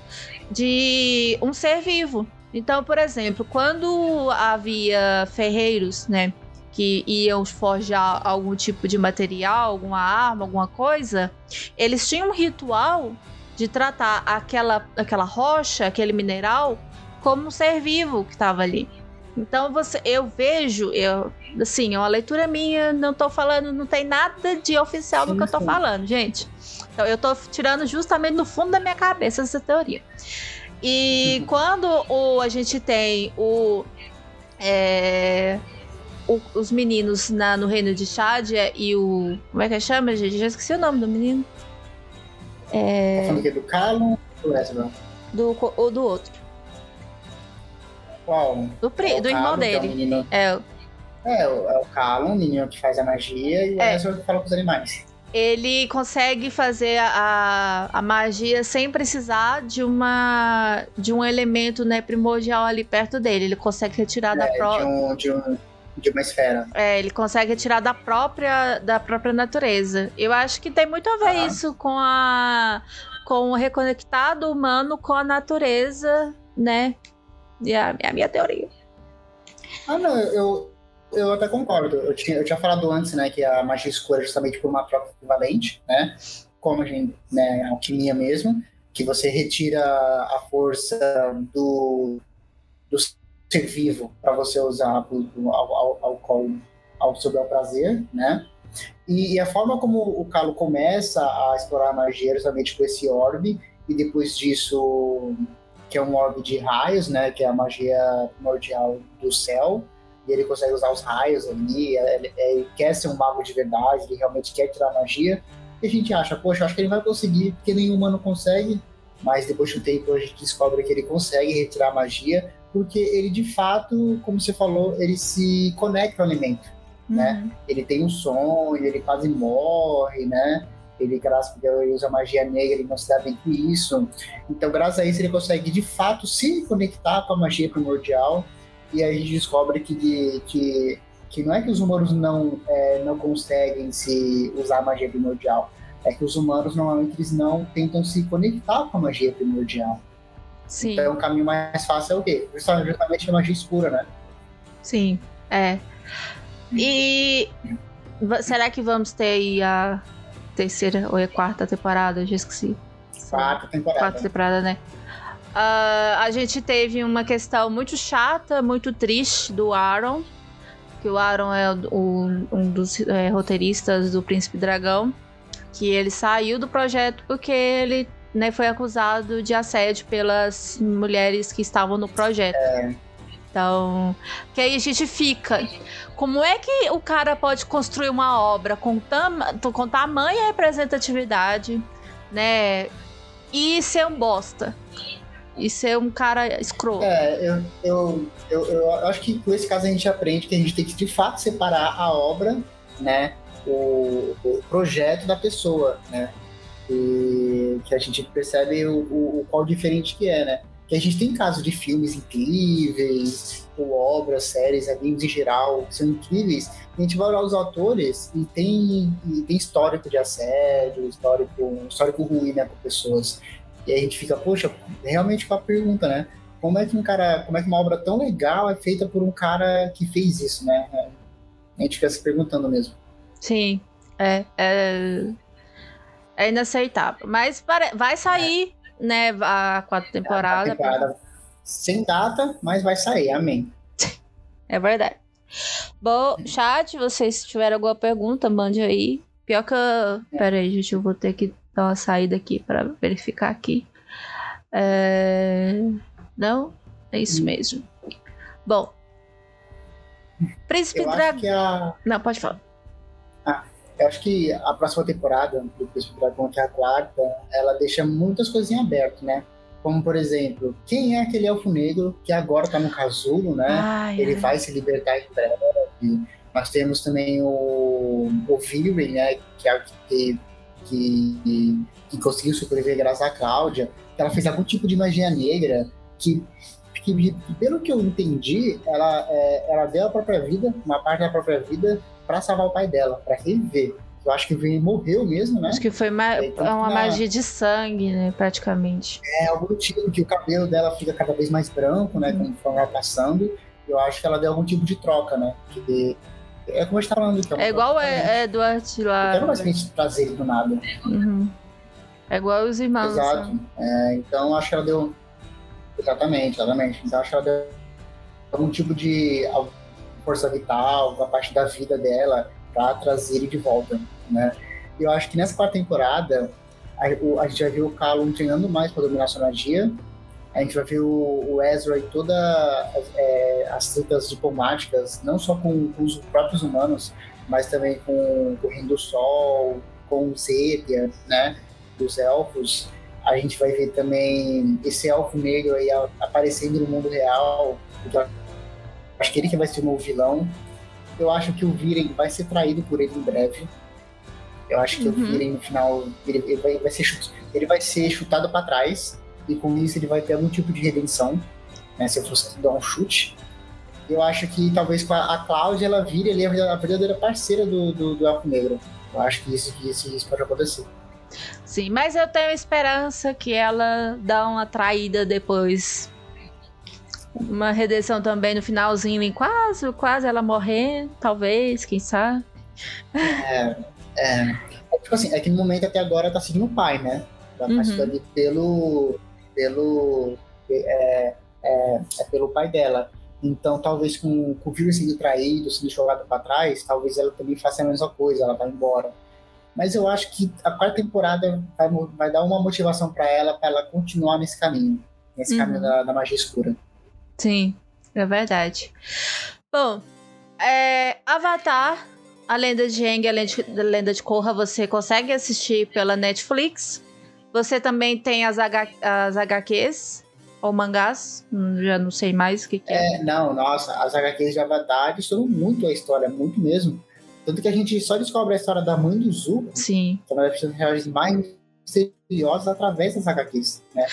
de um ser vivo. Então, por exemplo, quando havia ferreiros, né, que iam forjar algum tipo de material, alguma arma, alguma coisa, eles tinham um ritual de tratar aquela, aquela rocha, aquele mineral, como um ser vivo que estava ali. Então você, eu vejo, eu, assim, é uma leitura minha, não estou falando, não tem nada de oficial no que eu estou falando, gente. Então eu estou tirando justamente no fundo da minha cabeça essa teoria. E uhum. quando o, a gente tem o é, o, os meninos na, no reino de Shadia e o. Como é que chama, gente? Já esqueci o nome do menino. É. Tá do Calum ou do Ezra? Do, ou do outro. Qual? Do, pri, é do irmão Calum, dele. É, o é, é, o, é o Calum, o menino que faz a magia, e o é. Ezra que fala com os animais ele consegue fazer a, a magia sem precisar de uma de um elemento né, primordial ali perto dele. Ele consegue retirar é, da própria. De, um, de, um, de uma esfera. É, ele consegue tirar da própria, da própria natureza. Eu acho que tem muito a ver ah. isso com a com o reconectado humano com a natureza, né? E a, é a minha teoria. Ah, não, eu, eu até concordo. Eu tinha, eu tinha falado antes, né, que a magia escura é justamente por uma troca equivalente, né? Como a gente, né, alquimia mesmo, que você retira a força do, do ser vivo para você usar pro, pro, ao, ao, ao, ao seu bel prazer, né? E, e, a forma como o Calo começa a explorar a magia é justamente com esse orbe, e depois disso, que é um orbe de raios, né? Que é a magia primordial do céu, e ele consegue usar os raios ali, ele, ele, quer ser um mago de verdade, ele realmente quer tirar magia, e a gente acha, poxa, acho que ele vai conseguir, porque nenhum humano consegue, mas depois de um tempo a gente descobre que ele consegue retirar magia, porque ele de fato, como você falou, ele se conecta ao alimento, né? uhum. né? Ele tem um sonho, ele quase morre, né? Ele, graças a Deus, ele usa magia negra, ele não se dá bem com isso. Então, graças a isso, ele consegue de fato se conectar com a magia primordial. E aí a gente descobre que, que, que não é que os humanos não, é, não conseguem se usar a magia primordial, é que os humanos normalmente eles não tentam se conectar com a magia primordial. Sim. Então, o caminho mais fácil é o quê? Justamente a magia escura, né? Sim, é. E será que vamos ter aí a terceira ou a quarta temporada? Já esqueci. Quarta temporada. Quarta temporada, né? Uh, a gente teve uma questão muito chata, muito triste do Aaron. Que o Aaron é o, um dos é, roteiristas do Príncipe Dragão. Que ele saiu do projeto porque ele né, foi acusado de assédio pelas mulheres que estavam no projeto. É. Então, que aí a gente fica. Como é que o cara pode construir uma obra com, tam, com tamanha representatividade, né? E ser um bosta? e ser um cara escroto. É, eu, eu, eu, eu, acho que com esse caso a gente aprende que a gente tem que de fato separar a obra, né? O, o projeto da pessoa, né? E que a gente percebe o, o, o qual diferente que é, né? Que a gente tem casos de filmes incríveis, ou obras, séries, animes em geral, que são incríveis. a gente vai olhar os autores e tem, e tem histórico de assédio, histórico, histórico ruim, né, para pessoas. E a gente fica, poxa, realmente com a pergunta, né? Como é que um cara, como é que uma obra tão legal é feita por um cara que fez isso, né? A gente fica se perguntando mesmo. Sim, é, é, é inaceitável. Mas vai sair, é. né, a quarta temporada. A temporada sem data, mas vai sair, amém. É verdade. Bom, chat, vocês tiverem alguma pergunta, mande aí. Pior que. É. Pera aí, gente, eu vou ter que dar uma saída aqui para verificar aqui. É... Não? É isso mesmo. Bom. Príncipe Dragão. A... Não, pode falar. Eu acho que a próxima temporada do Príncipe Dragão, que é a quarta, ela deixa muitas coisas em aberto, né? Como, por exemplo, quem é aquele elfo negro que agora tá no casulo, né? Ai, Ele ai. vai se libertar em breve. Nós temos também o, o Viren, né? Que é o que que, que conseguiu sobreviver graças a Cláudia, que ela fez algum tipo de magia negra, que, que pelo que eu entendi, ela, é, ela deu a própria vida, uma parte da própria vida, para salvar o pai dela, para reviver. Eu acho que ele morreu mesmo, né? Acho que foi ma então, uma na... magia de sangue, né? Praticamente. É, algum tipo que o cabelo dela fica cada vez mais branco, né? Uhum. Conforme ela passando. Eu acho que ela deu algum tipo de troca, né? Que é como a gente tá falando. é, é igual é, Edward lá. Eu quero mais gente trazer ele do nada. Uhum. É igual os irmãos. Exato. É, então acho que ela deu. Exatamente, exatamente. Então acho que ela deu algum tipo de força vital, a parte da vida dela, para trazer ele de volta, né? Eu acho que nessa quarta temporada a, a gente vai ver o Callum treinando mais para dominar sua magia a gente vai ver o, o Ezra e todas é, as tretas diplomáticas, não só com, com, os próprios humanos, mas também com, com o Reino do Sol, com o Zepia, né, dos elfos. A gente vai ver também esse elfo negro aí aparecendo no mundo real. Acho que ele que vai ser o novo vilão. Eu acho que o Viren vai ser traído por ele em breve. Eu acho que uhum. o Viren no final ele, ele, vai, vai, ser, ele vai ser chutado para trás e com isso ele vai ter algum tipo de redenção, né, se eu fosse dar um chute. Eu acho que talvez com a, a Cláudia ela vire ali a verdadeira parceira do, do, do Elfo Negro. Eu acho que isso, que isso, isso pode acontecer. Sim, mas eu tenho esperança que ela dá uma traída depois. Uma redenção também no finalzinho, em quase, quase ela morrer, talvez, quem sabe. É, é, é, tipo assim, é que no momento até agora tá seguindo o pai, né? Tá uhum. ali pelo, pelo, é, é, é pelo pai dela. Então, talvez com, com o Vivi sendo traído, sendo jogado para trás, talvez ela também faça a mesma coisa, ela vai embora. Mas eu acho que a quarta temporada vai, vai dar uma motivação para ela, para ela continuar nesse caminho, nesse uhum. caminho da, da, magia escura. Sim, é verdade. Bom, é, Avatar, a lenda de Aang, a lenda, a lenda de Korra, você consegue assistir pela Netflix. Você também tem as, H, as HQs ou mangás, hum, já não sei mais o que, que é. é. Não, nossa, as HQs de Avatar estudam muito a história, muito mesmo. Tanto que a gente só descobre a história da mãe do Zuko. Sim. Que é uma das personagens mais misteriosas através das HQs, né?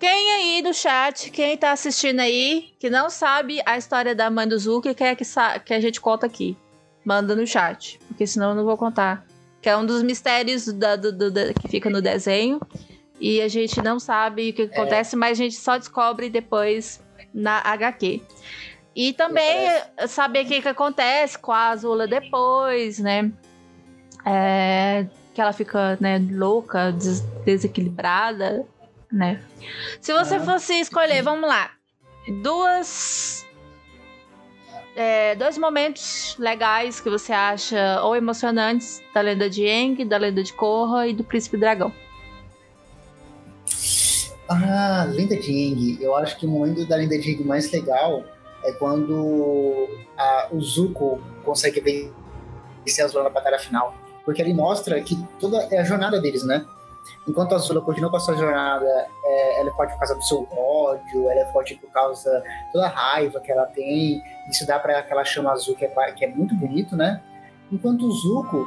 Quem aí do chat, quem tá assistindo aí, que não sabe a história da mãe do Zuko e quer que, que a gente conta aqui, manda no chat, porque senão eu não vou contar que é um dos mistérios da, do, do, da, que fica no desenho. E a gente não sabe o que acontece, é. mas a gente só descobre depois na HQ. E também saber o que, que acontece com a Azula depois, né? É, que ela fica né, louca, des desequilibrada. Né? Se você ah. fosse escolher, vamos lá, duas é, dois momentos legais que você acha ou emocionantes da lenda de Aang, da lenda de Korra e do Príncipe Dragão. Ah, lenda de Aang. Eu acho que o momento da lenda de Aang mais legal é quando a, o Zuko consegue vencer a Azula na batalha final. Porque ele mostra que toda é a jornada deles, né? Enquanto a Azula continua com a sua jornada, é, ela é forte por causa do seu ódio, ela é forte por causa toda a raiva que ela tem. Isso dá para aquela chama azul que é, que é muito bonito, né? Enquanto o Zuko,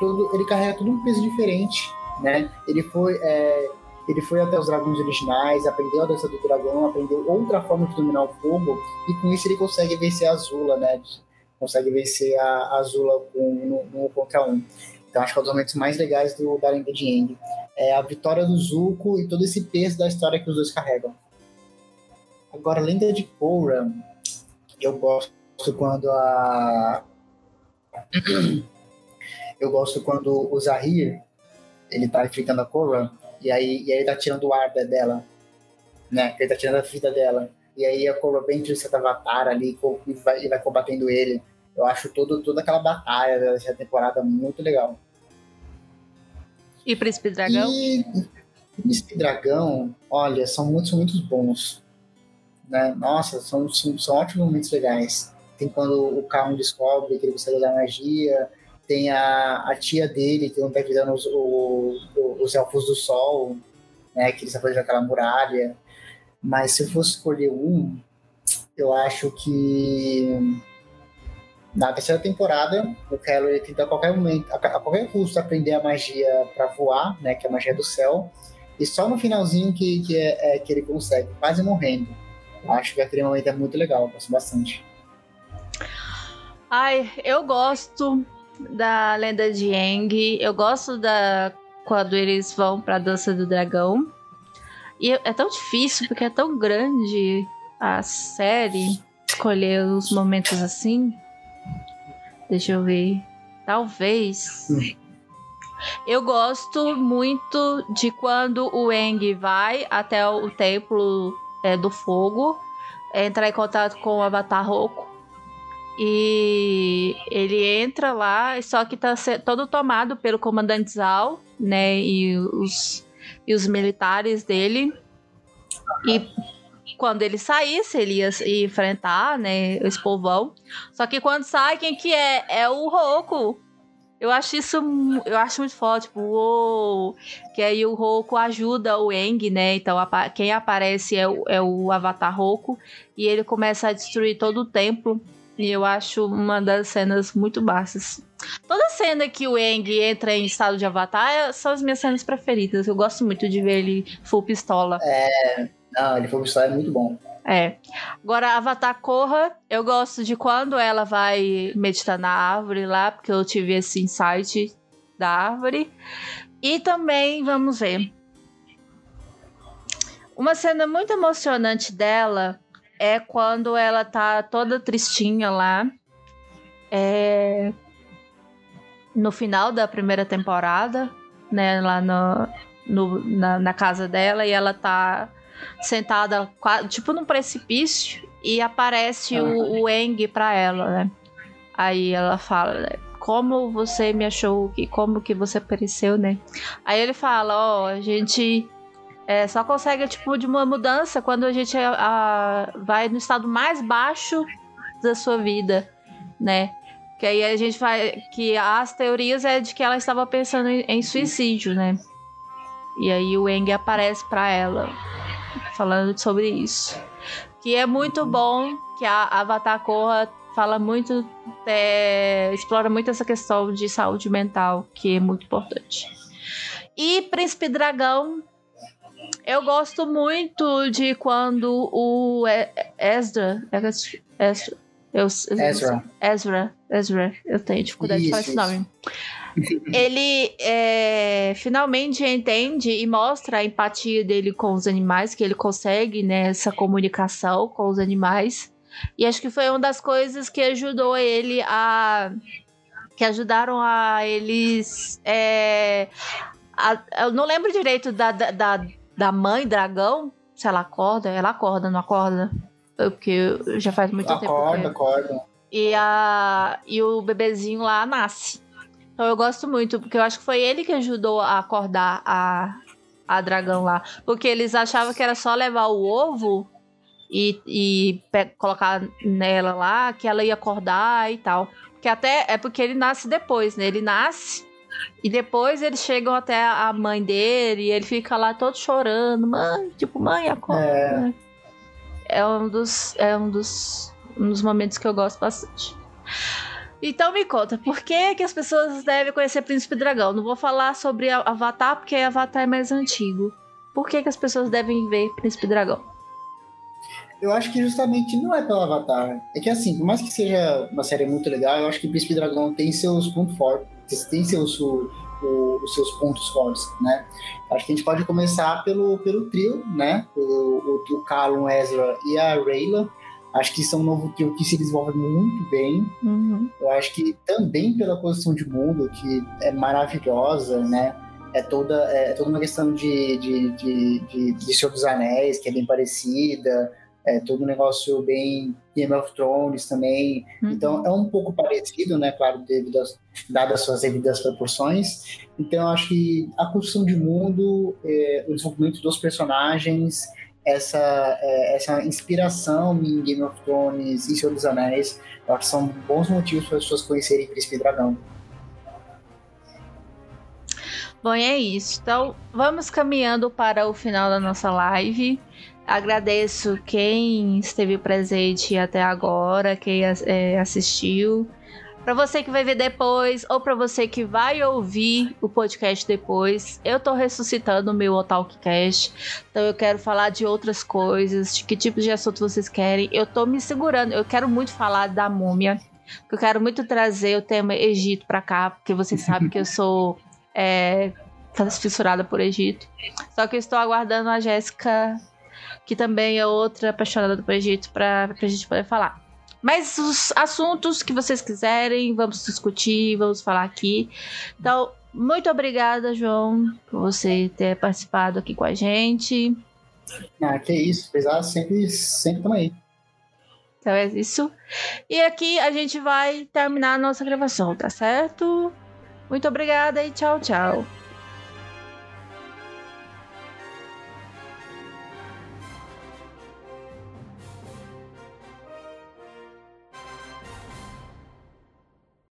todo, ele carrega todo um peso diferente, né? Ele foi, é, ele foi até os dragões originais, aprendeu a dança do dragão, aprendeu outra forma de dominar o fogo, e com isso ele consegue vencer a Azula, né? Consegue vencer a Azula com, no contra um. Então acho que é um dos momentos mais legais do da Lenda de. É a vitória do Zuko e todo esse peso da história que os dois carregam. Agora, a Lenda de Korra, eu gosto quando a... eu gosto quando o Zahir, ele tá enfrentando a Korra, e aí, e aí ele tá tirando o ar dela, né? Ele tá tirando a vida dela. E aí a Korra bem de certa avatar ali e vai, e vai combatendo ele. Eu acho todo, toda aquela batalha dessa temporada muito legal. E Príncipe Dragão? E Príncipe Dragão, olha, são muitos, muitos bons. Né? Nossa, são, são, são ótimos momentos legais. Tem quando o Carl descobre que ele precisa usar magia. Tem a, a tia dele, que não tá visando os, os, os elfos do sol, né? Que eles estão fazendo aquela muralha. Mas se eu fosse escolher um, eu acho que na terceira temporada, o ele tenta a qualquer momento, a, qualquer custo, aprender a magia para voar, né, que é a magia do céu, e só no finalzinho que, que, é, é que ele consegue, quase morrendo. Acho que aquele momento é muito legal, gosto bastante. Ai, eu gosto da lenda de Aang, eu gosto da quando eles vão pra dança do dragão. E é tão difícil porque é tão grande a série escolher os momentos assim. Deixa eu ver. Talvez. Eu gosto muito de quando o Eng vai até o templo é, do fogo, entrar em contato com o Avatar Roku. E ele entra lá, só que tá todo tomado pelo comandante Zal, né? E os, e os militares dele. E quando ele saísse, ele ia enfrentar, né, esse povão. Só que quando sai, quem que é? É o Roku. Eu acho isso, eu acho muito forte, tipo, uou, que aí o Roku ajuda o Eng, né? Então quem aparece é o, é o Avatar Roku e ele começa a destruir todo o templo. E eu acho uma das cenas muito baixas. Toda cena que o Eng entra em estado de Avatar é, são as minhas cenas preferidas. Eu gosto muito de ver ele full pistola. É, não, ele foi é muito bom. É. Agora, Avatar Korra, eu gosto de quando ela vai meditar na árvore lá, porque eu tive esse insight da árvore. E também, vamos ver. Uma cena muito emocionante dela é quando ela tá toda tristinha lá. É... No final da primeira temporada, né? Lá no, no na, na casa dela, e ela tá sentada, tipo num precipício, e aparece ah. o, o Eng pra ela, né? Aí ela fala, né? Como você me achou, que como que você apareceu, né? Aí ele fala, ó, oh, a gente é, só consegue, tipo, de uma mudança quando a gente a, a, vai no estado mais baixo da sua vida, né? Que aí a gente vai. Que as teorias é de que ela estava pensando em, em suicídio, né? E aí o Eng aparece para ela falando sobre isso. Que é muito bom que a Avatar Korra fala muito, é, explora muito essa questão de saúde mental, que é muito importante. E Príncipe Dragão, eu gosto muito de quando o Ezra, Ezra, eu, Ezra. Ezra, Ezra, eu tenho dificuldade isso, de falar esse nome. Ele é, finalmente entende e mostra a empatia dele com os animais, que ele consegue né, essa comunicação com os animais. E acho que foi uma das coisas que ajudou ele a. que ajudaram a eles. É, a, eu não lembro direito da, da, da mãe dragão, se ela acorda, ela acorda, não acorda? Porque já faz muito acorda, tempo. Acorda, acorda. E, a, e o bebezinho lá nasce. Então eu gosto muito, porque eu acho que foi ele que ajudou a acordar a, a dragão lá. Porque eles achavam que era só levar o ovo e, e colocar nela lá, que ela ia acordar e tal. Que até é porque ele nasce depois, né? Ele nasce e depois eles chegam até a mãe dele e ele fica lá todo chorando. Mãe, tipo, mãe, acorda. É, é um dos. É um dos, um dos momentos que eu gosto bastante. Então me conta, por que, que as pessoas devem conhecer Príncipe Dragão? Não vou falar sobre Avatar, porque Avatar é mais antigo. Por que, que as pessoas devem ver Príncipe Dragão? Eu acho que justamente não é pelo Avatar. É que assim, por mais que seja uma série muito legal, eu acho que Príncipe Dragão tem seus pontos fortes, tem seus, o, o, os seus pontos fortes, né? Acho que a gente pode começar pelo, pelo trio, né? O, o, o Callum, Ezra e a Rayla Acho que são um novo trio que se desenvolve muito bem. Uhum. Eu acho que também pela posição de mundo, que é maravilhosa, né? É toda, é toda uma questão de, de, de, de, de Senhor dos Anéis, que é bem parecida. É todo um negócio bem Game of Thrones também. Uhum. Então é um pouco parecido, né? Claro, devido às, dadas as suas devidas proporções. Então eu acho que a construção de mundo, é, o desenvolvimento dos personagens essa, é, essa inspiração em Game of Thrones e Senhor dos Anéis. Eu acho que são bons motivos para as pessoas conhecerem Príncipe Dragão. Bom, é isso. Então, vamos caminhando para o final da nossa live. Agradeço quem esteve presente até agora, quem é, assistiu. Para você que vai ver depois ou para você que vai ouvir o podcast depois, eu tô ressuscitando o meu Otalkcast. Então eu quero falar de outras coisas, de que tipo de assunto vocês querem. Eu tô me segurando, eu quero muito falar da múmia. Eu quero muito trazer o tema Egito para cá, porque vocês sabem que eu sou é, fissurada por Egito. Só que eu estou aguardando a Jéssica, que também é outra apaixonada por Egito, para a gente poder falar. Mas os assuntos que vocês quiserem, vamos discutir, vamos falar aqui. Então, muito obrigada, João, por você ter participado aqui com a gente. Ah, que isso, pesado sempre, sempre estamos aí. Então é isso. E aqui a gente vai terminar a nossa gravação, tá certo? Muito obrigada e tchau, tchau.